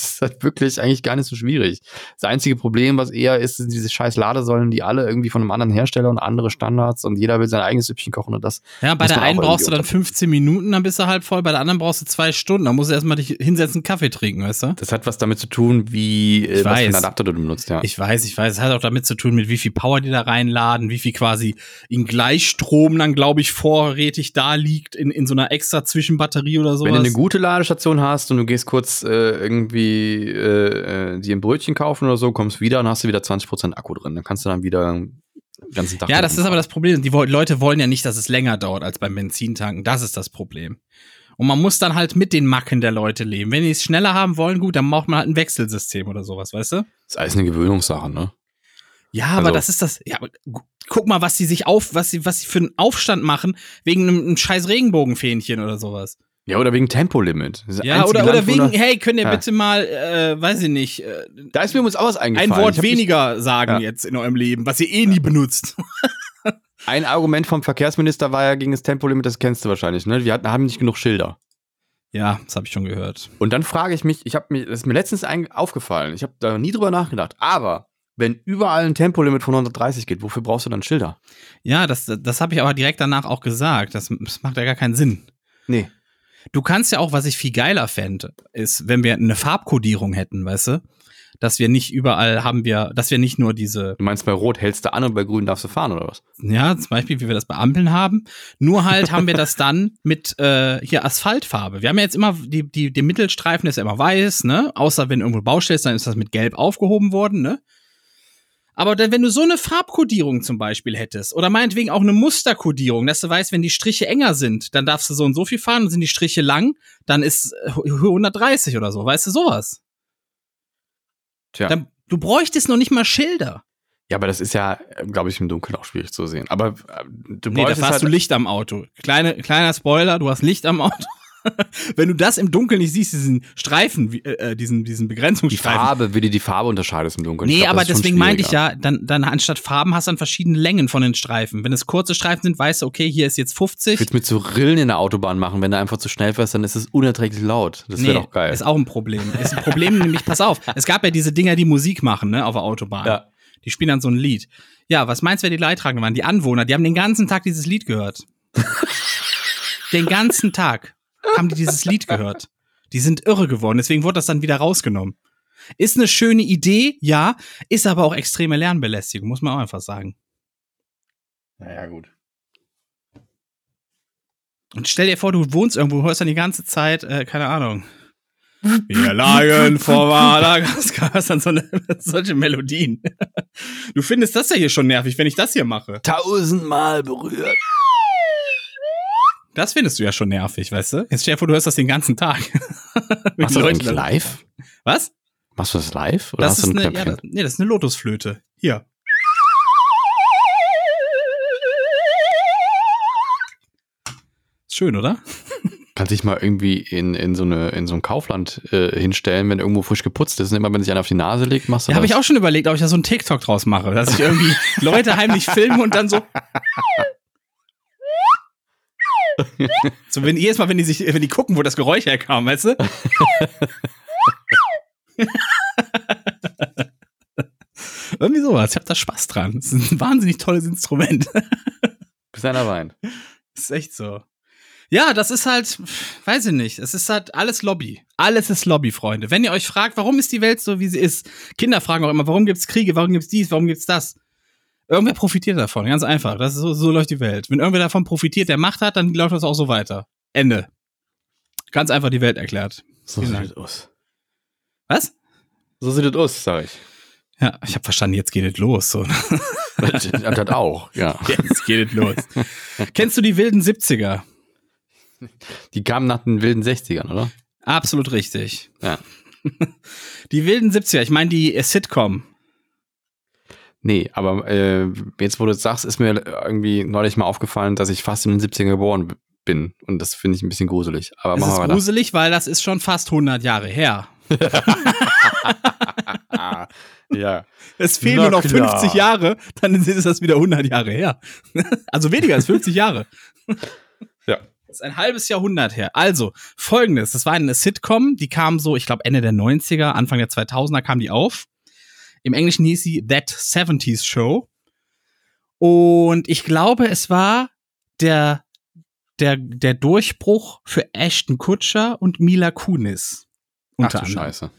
Das ist halt wirklich eigentlich gar nicht so schwierig. Das einzige Problem, was eher ist, sind diese scheiß Ladesäulen, die alle irgendwie von einem anderen Hersteller und andere Standards und jeder will sein eigenes Süppchen kochen und das. Ja, bei der einen brauchst du dann 15 Minuten, dann bist du halb voll, bei der anderen brauchst du zwei Stunden, dann musst du erstmal dich hinsetzen, Kaffee trinken, weißt du? Das hat was damit zu tun, wie ich äh, was für einen Adapter du benutzt, ja. Ich weiß, ich weiß. Es hat auch damit zu tun, mit wie viel Power die da reinladen, wie viel quasi in Gleichstrom dann, glaube ich, vorrätig da liegt, in, in so einer extra Zwischenbatterie oder sowas. Wenn du eine gute Ladestation hast und du gehst kurz äh, irgendwie äh, äh, dir ein Brötchen kaufen oder so, kommst wieder und hast du wieder 20% Akku drin. Dann kannst du dann wieder den ganzen Tag. Ja, das ist aber das Problem. Die Leute wollen ja nicht, dass es länger dauert als beim Benzintanken. Das ist das Problem. Und man muss dann halt mit den Macken der Leute leben. Wenn die es schneller haben wollen, gut, dann braucht man halt ein Wechselsystem oder sowas, weißt du? Das ist alles eine Gewöhnungssache, ne? Ja, aber Also- das ist das. Ja, aber gu- guck mal, was sie sich auf, was sie, was sie für einen Aufstand machen wegen einem, einem scheiß Regenbogenfähnchen oder sowas. Ja, oder wegen Tempolimit. Ja, oder, oder Land, wegen, hey, könnt ihr Ja. bitte mal, äh, weiß ich nicht, äh, Da ist mir übrigens auch was ein eingefallen. Ich Wort weniger sagen Ja. jetzt in eurem Leben, was ihr eh nie benutzt. *laughs* Ein Argument vom Verkehrsminister war ja gegen das Tempolimit, das kennst du wahrscheinlich, ne? Wir hatten, haben nicht genug Schilder. Ja, das habe ich schon gehört. Und dann frage ich mich, ich habe mir, das ist mir letztens ein, aufgefallen, ich habe da nie drüber nachgedacht, aber wenn überall ein Tempolimit von 130 geht, wofür brauchst du dann Schilder? Ja, das, das habe ich aber direkt danach auch gesagt. Das, das macht ja gar keinen Sinn. Nee. Du kannst ja auch, was ich viel geiler fände, ist, wenn wir eine Farbkodierung hätten, weißt du? Dass wir nicht überall haben wir, dass wir nicht nur diese, Du meinst, bei Rot hältst du an und bei Grün darfst du fahren, oder was? ja, zum Beispiel, wie wir das bei Ampeln haben, nur halt haben wir das dann *laughs* mit äh, hier Asphaltfarbe. Wir haben ja jetzt immer, die, die, der Mittelstreifen ist ja immer weiß, ne? Außer wenn irgendwo Baustelle ist, dann ist das mit Gelb aufgehoben worden, ne? Aber wenn du so eine Farbkodierung zum Beispiel hättest, oder meinetwegen auch eine Musterkodierung, dass du weißt, wenn die Striche enger sind, dann darfst du so und so viel fahren, und sind die Striche lang, dann ist äh, 130 oder so, weißt du, sowas. Tja. Dann, du bräuchtest noch nicht mal Schilder. ja, aber das ist ja, glaube ich, im Dunkeln auch schwierig zu sehen. Aber äh, du Nee, da hast halt, du Licht am Auto. Kleine, kleiner Spoiler, du hast Licht am Auto. *laughs* Wenn du das im Dunkeln nicht siehst, diesen Streifen, wie- äh, diesen, diesen die Begrenzungsstreifen. Farbe, wie du die Farbe unterscheidest im Dunkeln. Ich Nee, glaub, aber deswegen meinte ich ja, dann, dann anstatt Farben hast du dann verschiedene Längen von den Streifen. Wenn es kurze Streifen sind, weißt du, okay, hier ist jetzt Ich 50. würde mit so Rillen in der Autobahn machen, wenn du einfach zu schnell fährst, dann ist es unerträglich laut. Das wäre doch geil. Ist auch ein Problem. Ist ein Problem, *laughs* nämlich, pass auf, es gab ja diese Dinger, die Musik machen, ne, auf der Autobahn. Ja. Die spielen dann so ein Lied. Ja, was meinst du, wer die Leidtragenden waren? Die Anwohner, die haben den ganzen Tag dieses Lied gehört. *laughs* den ganzen Tag haben die dieses Lied gehört. Die sind irre geworden, deswegen wurde das dann wieder rausgenommen. Ist eine schöne Idee, ja, ist aber auch extreme Lernbelästigung, muss man auch einfach sagen. Naja, gut. Und stell dir vor, du wohnst irgendwo, hörst dann die ganze Zeit, äh, keine Ahnung. Wir lagen vor Madagaskar, hörst dann so eine, *laughs* solche Melodien. Du findest das ja hier schon nervig, wenn ich das hier mache. Tausendmal berührt. Das findest du ja schon nervig, weißt du? Jetzt stell dir vor, du hörst das den ganzen Tag. *laughs* Machst du das eigentlich live? Was? Machst du das live? Oder Das hast ist du ein eine, ja, das, nee, das ist eine Lotusflöte. Hier. Ist schön, oder? *laughs* Kannst dich mal irgendwie in, in, so, eine, in so ein Kaufland äh, hinstellen, wenn irgendwo frisch geputzt ist. Und immer wenn sich einer auf die Nase legt, machst du habe das. ich auch schon überlegt, ob ich da so einen TikTok draus mache, dass ich irgendwie *laughs* Leute heimlich filme und dann so. So, wenn jedes Mal, wenn die sich, wenn die gucken, wo das Geräusch herkam, weißt du? *laughs* Irgendwie sowas. Ich hab da Spaß dran. Das ist ein wahnsinnig tolles Instrument. Bis einer weint. Das ist echt so. Ja, das ist halt, weiß ich nicht, es ist halt alles Lobby. Alles ist Lobby, Freunde. Wenn ihr euch fragt, warum ist die Welt so, wie sie ist, Kinder fragen auch immer, warum gibt's Kriege, warum gibt's dies, warum gibt's das? Irgendwer profitiert davon, ganz einfach. Das ist so, so läuft die Welt. Wenn irgendwer davon profitiert, der Macht hat, dann läuft das auch so weiter. Ende. Ganz einfach die Welt erklärt. So Vielen sieht Dank. es aus. Was? So sieht es aus, sag ich. Ja, ich habe verstanden, jetzt geht es los. So. *laughs* das das auch, ja. *laughs* Jetzt geht es los. Kennst du die wilden 70er? Die kamen nach den wilden 60ern, oder? Absolut richtig. Ja. *laughs* Die wilden 70er, ich meine die äh, Sitcom. Nee, aber äh, jetzt, wo du es sagst, ist mir irgendwie neulich mal aufgefallen, dass ich fast in den 70ern geboren bin. Und das finde ich ein bisschen gruselig. Aber machen ist gruselig, weil das ist schon fast 100 Jahre her. *laughs* Ja. Es fehlen Na nur noch klar. 50 Jahre, dann ist das wieder 100 Jahre her. *laughs* Also weniger als 50 Jahre. Das ist ein halbes Jahrhundert her. Also, folgendes. Das war eine Sitcom, die kam so, ich glaube, Ende der 90er, Anfang der 2000er kam die auf. Im Englischen hieß sie That 70s Show. Und ich glaube, es war der, der, der Durchbruch für Ashton Kutscher und Mila Kunis. Unter Ach du anderem. Scheiße.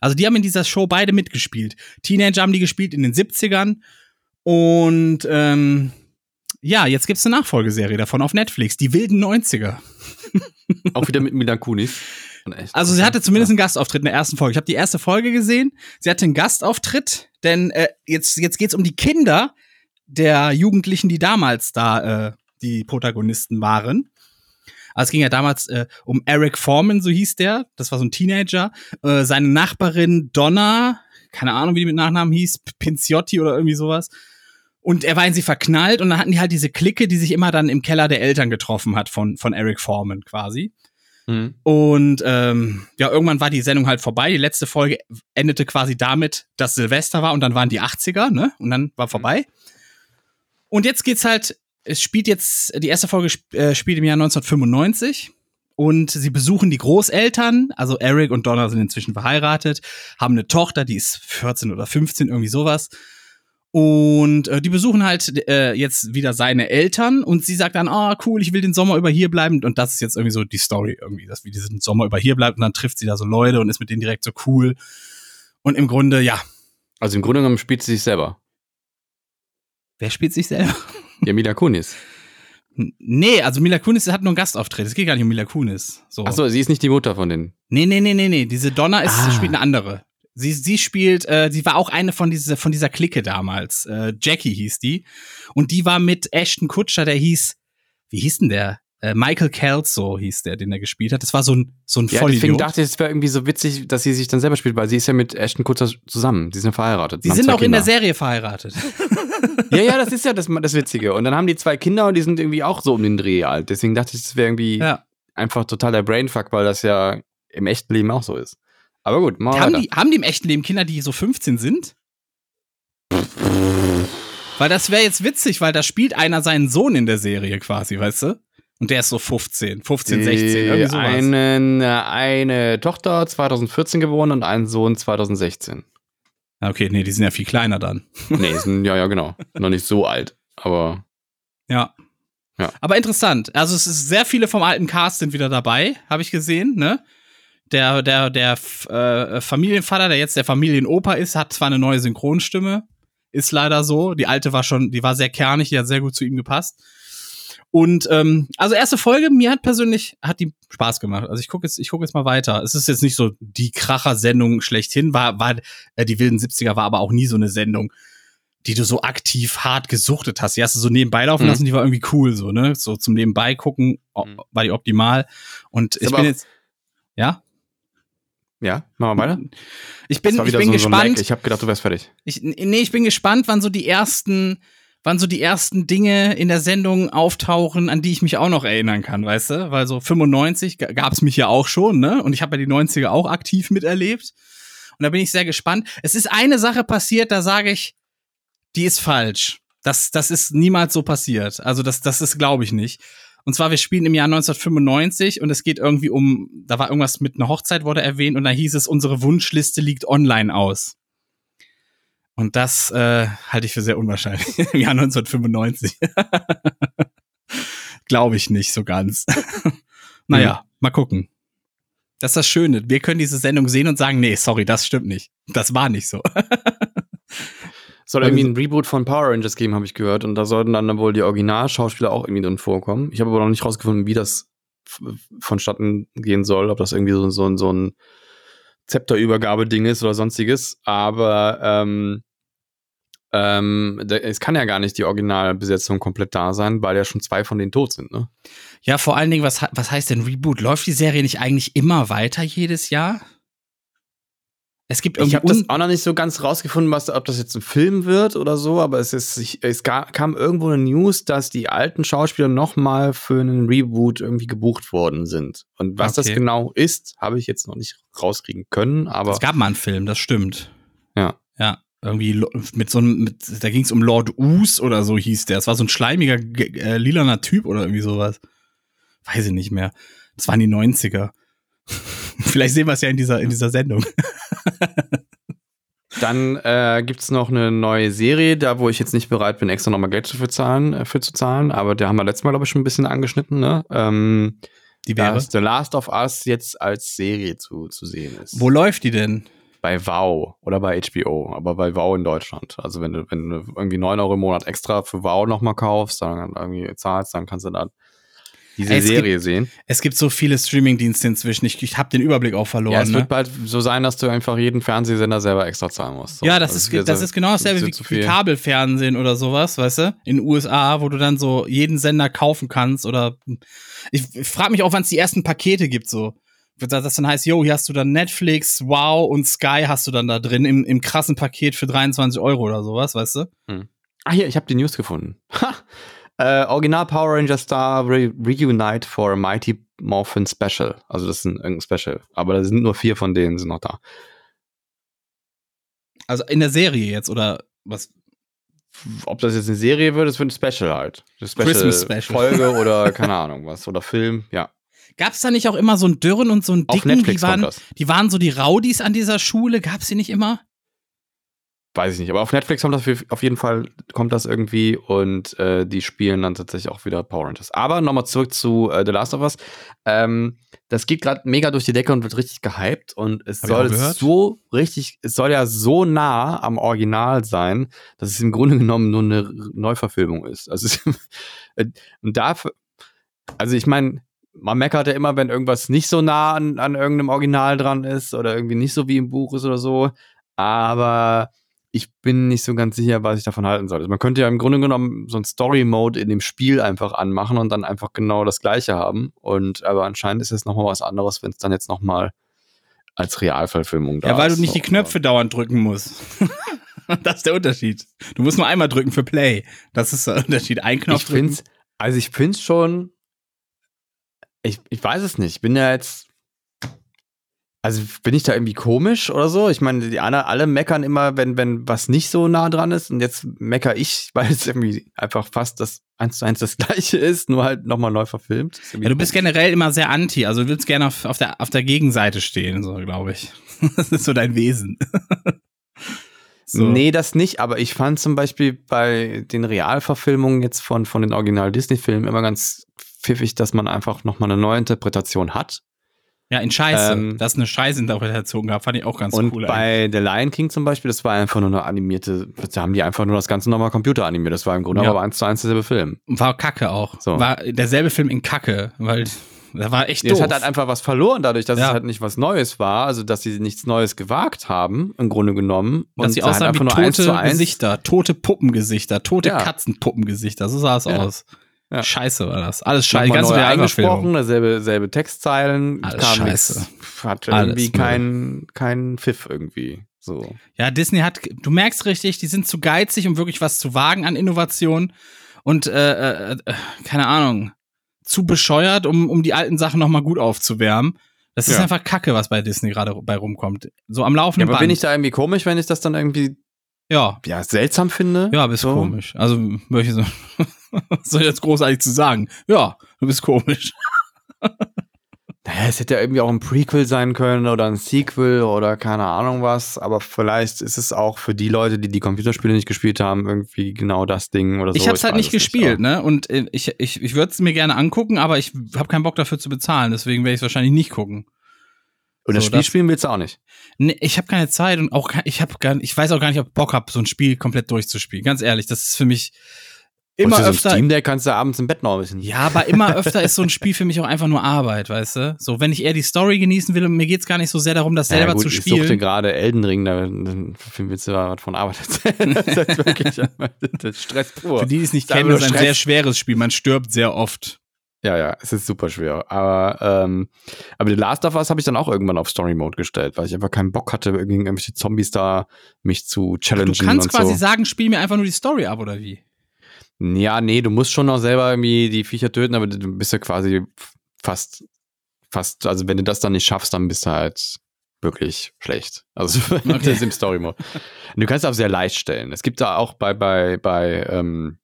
Also die haben in dieser Show beide mitgespielt. Teenager haben die gespielt in den 70ern. Und ähm, ja, jetzt gibt's eine Nachfolgeserie davon auf Netflix, die wilden 90er. Auch wieder mit Mila Kunis. Also sie hatte zumindest einen Gastauftritt in der ersten Folge. Ich habe die erste Folge gesehen. Sie hatte einen Gastauftritt, denn äh, jetzt jetzt geht's um die Kinder der Jugendlichen, die damals da äh, die Protagonisten waren. Also es ging ja damals äh, um Eric Foreman, so hieß der. Das war so ein Teenager. Äh, seine Nachbarin Donna, keine Ahnung, wie die mit Nachnamen hieß, Pinciotti oder irgendwie sowas. Und er war in sie verknallt und dann hatten die halt diese Clique, die sich immer dann im Keller der Eltern getroffen hat von, von Eric Foreman quasi. Mhm. Und ähm, ja, irgendwann war die Sendung halt vorbei. Die letzte Folge endete quasi damit, dass Silvester war und dann waren die 80er, ne? Und dann war vorbei. Mhm. Und jetzt geht's halt es spielt jetzt, die erste Folge äh, spielt im Jahr 1995 und sie besuchen die Großeltern, also Eric und Donna sind inzwischen verheiratet, haben eine Tochter, die ist 14 oder 15, irgendwie sowas. Und äh, die besuchen halt äh, jetzt wieder seine Eltern und sie sagt dann, ah, oh, cool, ich will den Sommer über hier bleiben. Und das ist jetzt irgendwie so die Story irgendwie, dass wir diesen Sommer über hier bleibt und dann trifft sie da so Leute und ist mit denen direkt so cool. Und im Grunde, ja. Also im Grunde genommen spielt sie sich selber. Wer spielt sich selber? Ja, Mila Kunis. Nee, also Mila Kunis hat nur einen Gastauftritt. Es geht gar nicht um Mila Kunis. So. Achso, sie ist nicht die Mutter von denen. Nee, nee, nee, nee, nee. Diese Donna ist, ah. spielt eine andere. Sie, sie spielt, äh, sie war auch eine von dieser, von dieser Clique damals. Äh, Jackie hieß die. Und die war mit Ashton Kutscher, der hieß, wie hieß denn der? Äh, Michael Kelso hieß der, den er gespielt hat. Das war so ein, so ein ja, Vollidiot. Deswegen dachte ich, es wäre irgendwie so witzig, dass sie sich dann selber spielt, weil sie ist ja mit Ashton Kutcher zusammen. Sie sind verheiratet. Sie sind auch Kinder. in der Serie verheiratet. *laughs* ja, ja, das ist ja das, das Witzige. Und dann haben die zwei Kinder und die sind irgendwie auch so um den Dreh alt. Deswegen dachte ich, das wäre irgendwie ja. einfach total der Brainfuck, weil das ja im echten Leben auch so ist. Aber gut, mal haben die, haben die im echten Leben Kinder, die so 15 sind? weil das wäre jetzt witzig, weil da spielt einer seinen Sohn in der Serie quasi, weißt du? Und der ist so 15, 15, 16, irgendwie sowas. Einen, äh, eine Tochter 2014 geboren und einen Sohn 2016. Okay, nee, die sind ja viel kleiner dann. *laughs* nee, sind, ja, ja, genau. Noch nicht so alt, aber. Ja. Ja. Aber interessant. Also, es ist sehr viele vom alten Cast sind wieder dabei, habe ich gesehen, ne? Der, der, der äh, Familienvater, der jetzt der Familienoper ist, hat zwar eine neue Synchronstimme, ist leider so. Die alte war schon, die war sehr kernig, die hat sehr gut zu ihm gepasst. Und ähm, also erste Folge, mir hat persönlich hat die Spaß gemacht. Also ich gucke jetzt, ich gucke jetzt mal weiter. Es ist jetzt nicht so die Kracher-Sendung schlechthin, war, war äh, die wilden 70er war aber auch nie so eine Sendung, die du so aktiv hart gesuchtet hast. Die hast du so nebenbei laufen mhm. lassen, die war irgendwie cool, so, ne? So zum Nebenbei gucken, mhm. war die optimal. Und ich bin jetzt. Ja? Ja, machen wir weiter. Ich bin, ich bin so, gespannt. So ich habe gedacht, du wärst fertig. Ich, nee, ich bin gespannt, wann so die ersten wann so die ersten Dinge in der Sendung auftauchen, an die ich mich auch noch erinnern kann, weißt du? Weil so 95 gab es mich ja auch schon, ne? Und ich habe ja die 90er auch aktiv miterlebt. Und da bin ich sehr gespannt. Es ist eine Sache passiert, da sage ich, die ist falsch. Das, das ist niemals so passiert. Also das, das ist, glaube ich, nicht. Und zwar, wir spielen im Jahr 1995 und es geht irgendwie um, da war irgendwas mit einer Hochzeit wurde erwähnt und da hieß es, unsere Wunschliste liegt online aus. Und das äh, halte ich für sehr unwahrscheinlich *laughs* im Jahr 1995. *laughs* Glaube ich nicht so ganz. *laughs* naja, mhm. mal gucken. Das ist das Schöne. Wir können diese Sendung sehen und sagen, nee, sorry, das stimmt nicht. Das war nicht so. Soll irgendwie ein Reboot von Power Rangers geben, habe ich gehört. Und da sollten dann wohl die Originalschauspieler auch irgendwie drin vorkommen. Ich habe aber noch nicht rausgefunden, wie das vonstatten gehen soll. Ob das irgendwie so, so, so ein Zepterübergabeding ist oder sonstiges. Aber ähm, ähm, es kann ja gar nicht die Originalbesetzung komplett da sein, weil ja schon zwei von denen tot sind, ne? Ja, vor allen Dingen, was, was heißt denn Reboot? Läuft die Serie nicht eigentlich immer weiter jedes Jahr? Es gibt irgendwie. Ich habe das auch noch nicht so ganz rausgefunden, was, ob das jetzt ein Film wird oder so, aber es ist, es kam irgendwo eine News, dass die alten Schauspieler nochmal für einen Reboot irgendwie gebucht worden sind. Und was okay. das genau ist, habe ich jetzt noch nicht rauskriegen können, aber. Es gab mal einen Film, das stimmt. Ja. Ja. Irgendwie mit so einem, mit, da ging es um Lord Us oder so hieß der. Es war so ein schleimiger, äh, lilaner Typ oder irgendwie sowas. weiß ich nicht mehr. Das waren die 90er. *laughs* Vielleicht sehen wir es ja in dieser, in dieser Sendung. *laughs* Dann äh, gibt es noch eine neue Serie, da wo ich jetzt nicht bereit bin, extra nochmal Geld dafür zahlen, äh, für zu zahlen, aber der haben wir letztes Mal, glaube ich, schon ein bisschen angeschnitten, ne? Ähm, die wäre? Dass The Last of Us jetzt als Serie zu, zu sehen ist. Wo läuft die denn? Bei Wow oder bei HBO, aber bei Wow in Deutschland. Also wenn du, wenn du irgendwie 9 Euro im Monat extra für Wow nochmal kaufst, dann irgendwie zahlst, dann kannst du da diese Ey, Serie gibt, sehen. Es gibt so viele Streaming-Dienste inzwischen. Ich, ich habe den Überblick auch verloren. Ja, es ne? wird bald so sein, dass du einfach jeden Fernsehsender selber extra zahlen musst. So. Ja, das, also ist, das ist genau dasselbe wie, wie Kabelfernsehen oder sowas, weißt du? In den USA, wo du dann so jeden Sender kaufen kannst oder ich, frage mich auch, wann es die ersten Pakete gibt, so. Das dann heißt, yo, hier hast du dann Netflix, Wow und Sky hast du dann da drin im, im krassen Paket für 23 Euro oder sowas, weißt du? Hm. Ah, hier, ich habe die News gefunden. Ha! Äh, Original Power Ranger Star Re Reunite for a Mighty Morphin Special. Also das ist ein, irgendein Special. Aber da sind nur vier von denen sind noch da. Also in der Serie jetzt oder was? Ob das jetzt eine Serie wird, das wird ein Special halt. Eine Special, Christmas Special. Folge *laughs* oder keine Ahnung was. Oder Film, ja. Gab es da nicht auch immer so einen Dürren und so einen Dicken? Auf Netflix die, waren, das. die waren so die Raudis an dieser Schule. Gab es die nicht immer? Weiß ich nicht, aber auf Netflix kommt das auf jeden Fall kommt das irgendwie und äh, die spielen dann tatsächlich auch wieder Power Rangers. Aber nochmal zurück zu äh, The Last of Us. Ähm, das geht gerade mega durch die Decke und wird richtig gehypt und es Hab soll so richtig, es soll ja so nah am Original sein, dass es im Grunde genommen nur eine Neuverfilmung ist. Also *laughs* äh, und dafür, also ich meine, man meckert ja immer, wenn irgendwas nicht so nah an, an irgendeinem Original dran ist oder irgendwie nicht so wie im Buch ist oder so. Aber ich bin nicht so ganz sicher, was ich davon halten soll. Also man könnte ja im Grunde genommen so ein Story-Mode in dem Spiel einfach anmachen und dann einfach genau das Gleiche haben. Und aber anscheinend ist es nochmal was anderes, wenn es dann jetzt nochmal als Realverfilmung da ist. Ja, weil du nicht die Knöpfe oder? dauernd drücken musst. *laughs* das ist der Unterschied. Du musst nur einmal drücken für Play. Das ist der Unterschied. Ein Knopf ich find's, Also ich finde es schon. Ich, ich weiß es nicht. Ich bin ja jetzt also bin ich da irgendwie komisch oder so? Ich meine, die alle, alle meckern immer, wenn, wenn was nicht so nah dran ist. Und jetzt mecker ich, *laughs* weil es irgendwie einfach fast das eins zu eins das gleiche ist, nur halt nochmal neu verfilmt. Ja, du bist generell immer sehr anti, also du willst gerne auf, auf, der, auf der Gegenseite stehen, so glaube ich. *laughs* Das ist so dein Wesen. *laughs* so. Nee, das nicht, aber ich fand zum Beispiel bei den Realverfilmungen jetzt von, von den Original-Disney-Filmen immer ganz pfiffig, dass man einfach nochmal eine neue Interpretation hat ja, in Scheiße. Ähm, das ist eine Scheißinterpretation gab, fand ich auch ganz und cool. Und bei The Lion King zum Beispiel, das war einfach nur eine animierte, da haben die einfach nur das ganze nochmal Computer animiert. Das war im Grunde ja. aber eins zu eins derselbe Film. War Kacke auch. So. War derselbe Film in Kacke, weil da war echt doof. Es hat halt einfach was verloren, dadurch, dass ja. es halt nicht was Neues war, also dass sie nichts Neues gewagt haben, im Grunde genommen. Dass und sie aussahen halt wie tote Gesichter, tote Puppengesichter, tote ja. Katzenpuppengesichter, so sah es aus. Ja. Scheiße war das. Alles scheiße. Ganz neu eingesprochen, dasselbe selbe Textzeilen. Alles kam scheiße. Nix, hat irgendwie keinen kein Pfiff irgendwie. So. Ja, Disney hat, du merkst richtig, die sind zu geizig, um wirklich was zu wagen an Innovation. Und äh, äh, äh keine Ahnung, zu bescheuert, um, um die alten Sachen nochmal gut aufzuwärmen. Das ist ja. einfach Kacke, was bei Disney gerade bei rumkommt. So am laufenden ja, aber Band. bin ich da irgendwie komisch, wenn ich das dann irgendwie ja. ja seltsam finde? Ja, bist so. komisch. Also, möchte so. *laughs* Was soll ich jetzt großartig zu sagen? Ja, du bist komisch. Naja, es hätte ja irgendwie auch ein Prequel sein können oder ein Sequel oder keine Ahnung was, aber vielleicht ist es auch für die Leute, die die Computerspiele nicht gespielt haben, irgendwie genau das Ding oder so. Ich habe es halt nicht gespielt, nicht, ne? Und äh, ich, ich, ich würde es mir gerne angucken, aber ich habe keinen Bock dafür zu bezahlen, deswegen werde ich es wahrscheinlich nicht gucken. Und das so, Spiel das, spielen willst du auch nicht? Nee, ich habe keine Zeit und auch ich habe gar ich weiß auch gar nicht, ob ich Bock habe, so ein Spiel komplett durchzuspielen. Ganz ehrlich, das ist für mich immer so öfter. Steam Deck kannst du abends im Bett noch ein bisschen. Ja, aber immer öfter ist so ein Spiel für mich auch einfach nur Arbeit, weißt du? So, wenn ich eher die Story genießen will und mir geht's gar nicht so sehr darum, das selber ja, gut, zu spielen. Ich suchte gerade Elden Ring, da willst du was von Arbeit erzählen. *laughs* Das ist wirklich das Stress pur. Für die, die es nicht kennen, ist ein sehr schweres Spiel. Man stirbt sehr oft. Ja, ja, es ist super schwer. Aber, ähm, aber The Last of Us habe ich dann auch irgendwann auf Story Mode gestellt, weil ich einfach keinen Bock hatte, gegen irgendwelche Zombies da mich zu challengen. Du kannst quasi so. sagen, spiel mir einfach nur die Story ab, oder wie? Ja, nee, du musst schon noch selber irgendwie die Viecher töten, aber du bist ja quasi fast, fast, also wenn du das dann nicht schaffst, dann bist du halt wirklich schlecht. Also *laughs* okay. das ist im Story Mode. Du kannst auch sehr leicht stellen. Es gibt da auch bei, bei, bei ähm,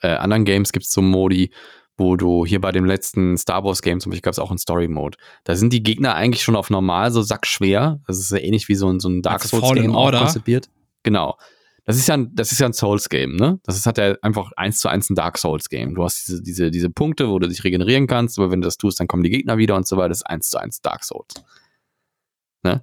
äh, anderen Games gibt es so Modi, wo du hier bei dem letzten Star Wars Game zum Beispiel gab es auch einen Story Mode. Da sind die Gegner eigentlich schon auf normal so sackschwer. Das ist ja ähnlich wie so ein, so ein Dark Souls Game konzipiert. Genau. Das ist ja ein, das ist ja ein Souls Game, ne? Das ist hat ja einfach eins zu eins ein Dark Souls Game. Du hast diese, diese, diese Punkte, wo du dich regenerieren kannst, aber wenn du das tust, dann kommen die Gegner wieder und so weiter. Das ist eins zu eins Dark Souls. Ne?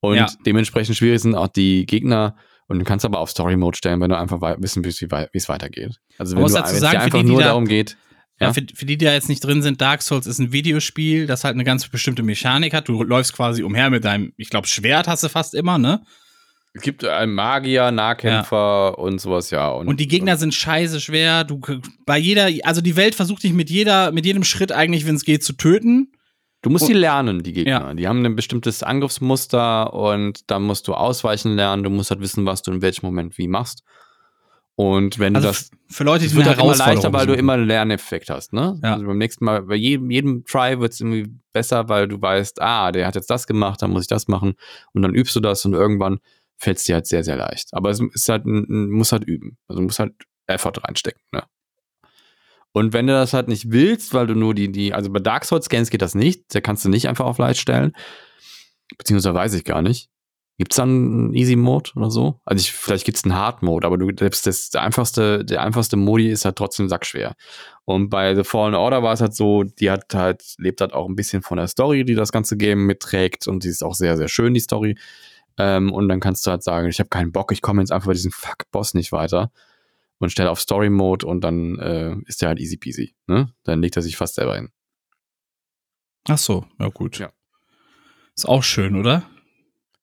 Und Ja. dementsprechend schwierig sind auch die Gegner. Und du kannst aber auf Story Mode stellen, wenn du einfach wissen willst, wie es weitergeht. Also wenn es einfach die, die nur da- darum geht, Ja, Ja. für, für die, die da jetzt nicht drin sind, Dark Souls ist ein Videospiel, das halt eine ganz bestimmte Mechanik hat. Du läufst quasi umher mit deinem, ich glaube, Schwert hast du fast immer, ne? Es gibt einen Magier, Nahkämpfer und sowas, ja. Und, Und die Gegner sind scheiße schwer. Du bei jeder, also die Welt versucht dich mit jeder, mit jedem Schritt eigentlich, wenn es geht, zu töten. Du musst Und- die lernen, die Gegner. Ja. Die haben ein bestimmtes Angriffsmuster und da musst du ausweichen lernen. Du musst halt wissen, was du in welchem Moment wie machst. Und wenn Also du das, für Leute, die es wird halt immer leichter, weil du immer einen Lerneffekt hast, ne? Ja. Also beim nächsten Mal, bei jedem, jedem Try wird es irgendwie besser, weil du weißt, ah, der hat jetzt das gemacht, dann muss ich das machen. Und dann übst du das und irgendwann fällt es dir halt sehr, sehr leicht. Aber es ist halt, muss halt üben. Also du musst halt Effort reinstecken, ne? Und wenn du das halt nicht willst, weil du nur die, die, also bei Dark Souls Games geht das nicht, da kannst du nicht einfach auf Leicht stellen. Beziehungsweise weiß ich gar nicht. Gibt's dann einen Easy Mode oder so? Also ich, vielleicht gibt's einen Hard Mode, aber du, selbst das, einfachste, der einfachste Modi ist halt trotzdem sackschwer. Und bei The Fallen Order war es halt so, die hat halt, lebt halt auch ein bisschen von der Story, die das ganze Game mitträgt und die ist auch sehr, sehr schön, die Story. Ähm, und dann kannst du halt sagen, ich habe keinen Bock, ich komme jetzt einfach bei diesem Fuck-Boss nicht weiter und stelle auf Story Mode und dann äh, ist der halt easy peasy. Ne? Dann legt er sich fast selber hin. Ach so, ja gut. Ja. Ist auch schön, oder?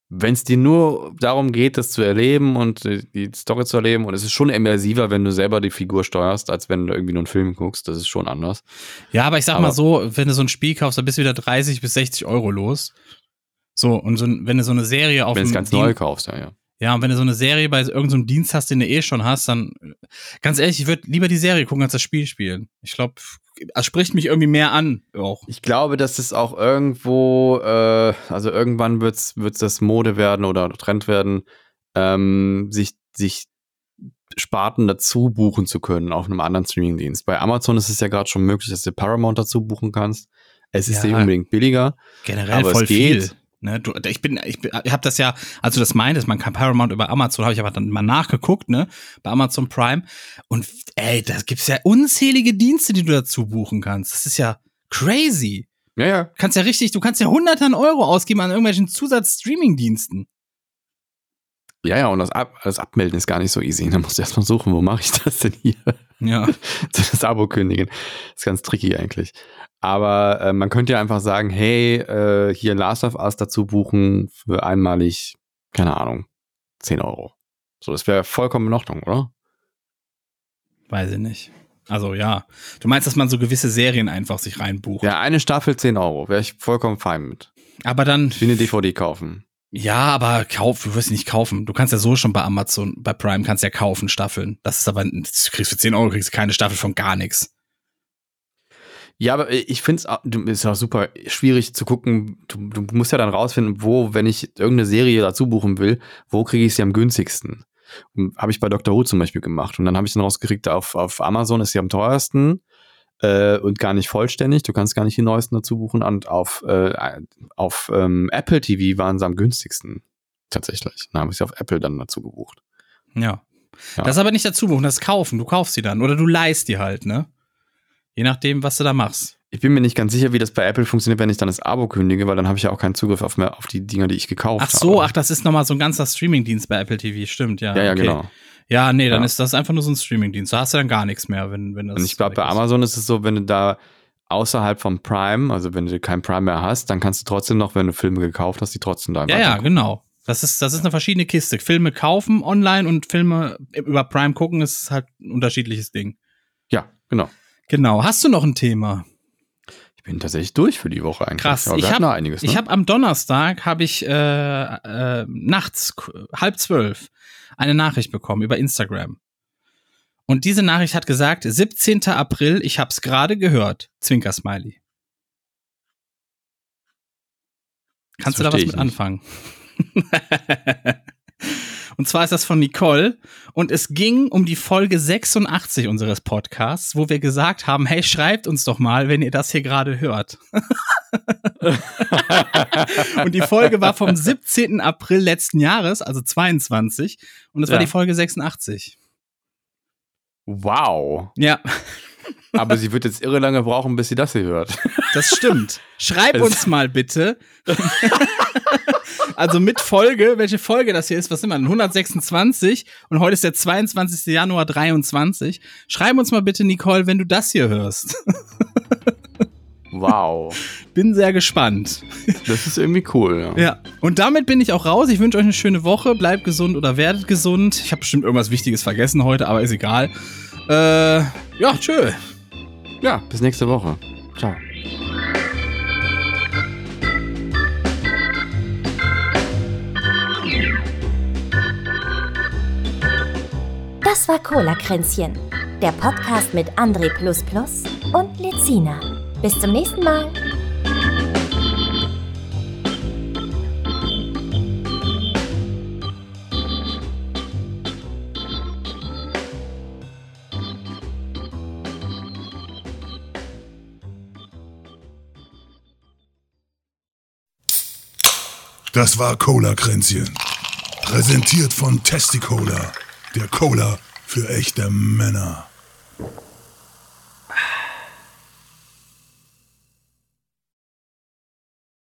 Wenn es dir nur darum geht, das zu erleben und die Story zu erleben, und es ist schon immersiver, wenn du selber die Figur steuerst, als wenn du irgendwie nur einen Film guckst, das ist schon anders. Ja, aber ich sag Aber- mal so, wenn du so ein Spiel kaufst, dann bist du wieder 30 bis 60 Euro los. So, und so, wenn du so eine Serie auf wenn du es ganz Dien- neu kaufst, ja, ja. Ja, und wenn du so eine Serie bei irgendeinem so einem Dienst hast, den du eh schon hast, dann ganz ehrlich, ich würde lieber die Serie gucken als das Spiel spielen. Ich glaube, es spricht mich irgendwie mehr an auch. Ich glaube, dass es auch irgendwo, äh, also irgendwann wird es das Mode werden oder Trend werden, ähm, sich, sich Sparten dazu buchen zu können auf einem anderen Streamingdienst. Bei Amazon ist es ja gerade schon möglich, dass du Paramount dazu buchen kannst. Es ist Ja. nicht unbedingt billiger. Generell Aber es voll viel. Ne, du, ich bin, ich, bin- ich habe das ja, als du das meintest, man kann Paramount über Amazon, habe ich aber dann mal nachgeguckt, ne, bei Amazon Prime. Und ey, da gibt's ja unzählige Dienste, die du dazu buchen kannst. Das ist ja crazy. Ja, ja. Du kannst ja richtig, du kannst ja hunderte an Euro ausgeben an irgendwelchen Zusatz-Streaming-Diensten. Ja, ja, und das, Ab das Abmelden ist gar nicht so easy. Da musst du erstmal suchen, wo mache ich das denn hier? Ja. *laughs* das Abo kündigen. Das ist ganz tricky eigentlich. Aber äh, man könnte ja einfach sagen, hey, äh, hier Last of Us dazu buchen für einmalig, keine Ahnung, 10 Euro. So, das wäre vollkommen in Ordnung, oder? Weiß ich nicht. Also ja. Du meinst, dass man so gewisse Serien einfach sich reinbucht. Ja, eine Staffel 10 Euro, wäre ich vollkommen fein mit. Aber dann, Wie eine DVD kaufen. Ja, aber kauf, du wirst nicht kaufen. Du kannst ja so schon bei Amazon, bei Prime kannst ja kaufen Staffeln. Das ist aber, das kriegst für 10 Euro kriegst du keine Staffel von gar nichts. Ja, aber ich finde es ist auch super schwierig zu gucken. Du, du musst ja dann rausfinden, wo, wenn ich irgendeine Serie dazu buchen will, wo kriege ich sie am günstigsten? Habe ich bei Dr. Who zum Beispiel gemacht. Und dann habe ich dann rausgekriegt, auf, auf Amazon ist sie am teuersten äh, und gar nicht vollständig. Du kannst gar nicht die neuesten dazu buchen. Und auf, äh, auf ähm, Apple TV waren sie am günstigsten. Tatsächlich. Dann habe ich sie auf Apple dann dazu gebucht. Ja. Ja. Das aber nicht dazu buchen, das kaufen. Du kaufst sie dann. Oder du leihst die halt, ne? Je nachdem, was du da machst. Ich bin mir nicht ganz sicher, wie das bei Apple funktioniert, wenn ich dann das Abo kündige, weil dann habe ich ja auch keinen Zugriff auf, mehr, auf die Dinger, die ich gekauft Ach so, habe. ach, das ist nochmal so ein ganzer Streamingdienst bei Apple TV, stimmt, ja. Ja, ja, okay. genau. Ja, nee, dann Ja. ist das einfach nur so ein Streamingdienst. Da hast du dann gar nichts mehr, wenn, wenn das. Und ich glaube, bei ist. Amazon ist es so, wenn du da außerhalb vom Prime, also wenn du kein Prime mehr hast, dann kannst du trotzdem noch, wenn du Filme gekauft hast, die trotzdem da Ja, ja, genau. Das ist, das ist eine verschiedene Kiste. Filme kaufen online und Filme über Prime gucken ist halt ein unterschiedliches Ding. Ja, genau. Genau. Hast du noch ein Thema? Ich bin tatsächlich durch für die Woche eigentlich. Krass. Aber ich habe noch einiges. Ne? ich hab am Donnerstag habe ich äh, äh, nachts halb zwölf eine Nachricht bekommen über Instagram. Und diese Nachricht hat gesagt, 17. April, ich hab's gerade gehört. Zwinker-Smiley. Kannst du da was mit ich nicht. anfangen? *laughs* Und zwar ist das von Nicole. Und es ging um die Folge 86 unseres Podcasts, wo wir gesagt haben, hey, schreibt uns doch mal, wenn ihr das hier gerade hört. *laughs* und die Folge war vom 17. April letzten Jahres, also 22. Und es ja. war die Folge 86. Wow. Ja. Aber sie wird jetzt irre lange brauchen, bis sie das hier hört. Das stimmt. Schreib uns mal bitte. *laughs* also mit Folge, welche Folge das hier ist, was sind wir denn? 126 und heute ist der 22. Januar 23. Schreib uns mal bitte, Nicole, wenn du das hier hörst. Wow. Bin sehr gespannt. Das ist irgendwie cool, ja. Ja. Und damit bin ich auch raus. Ich wünsche euch eine schöne Woche. Bleibt gesund oder werdet gesund. Ich habe bestimmt irgendwas Wichtiges vergessen heute, aber ist egal. Äh, ja, tschö. Ja, bis nächste Woche. Ciao. Das war Cola-Kränzchen, der Podcast mit André und Lezina. Bis zum nächsten Mal. Das war Cola-Kränzchen. Präsentiert von Testicola, der Cola für echte Männer.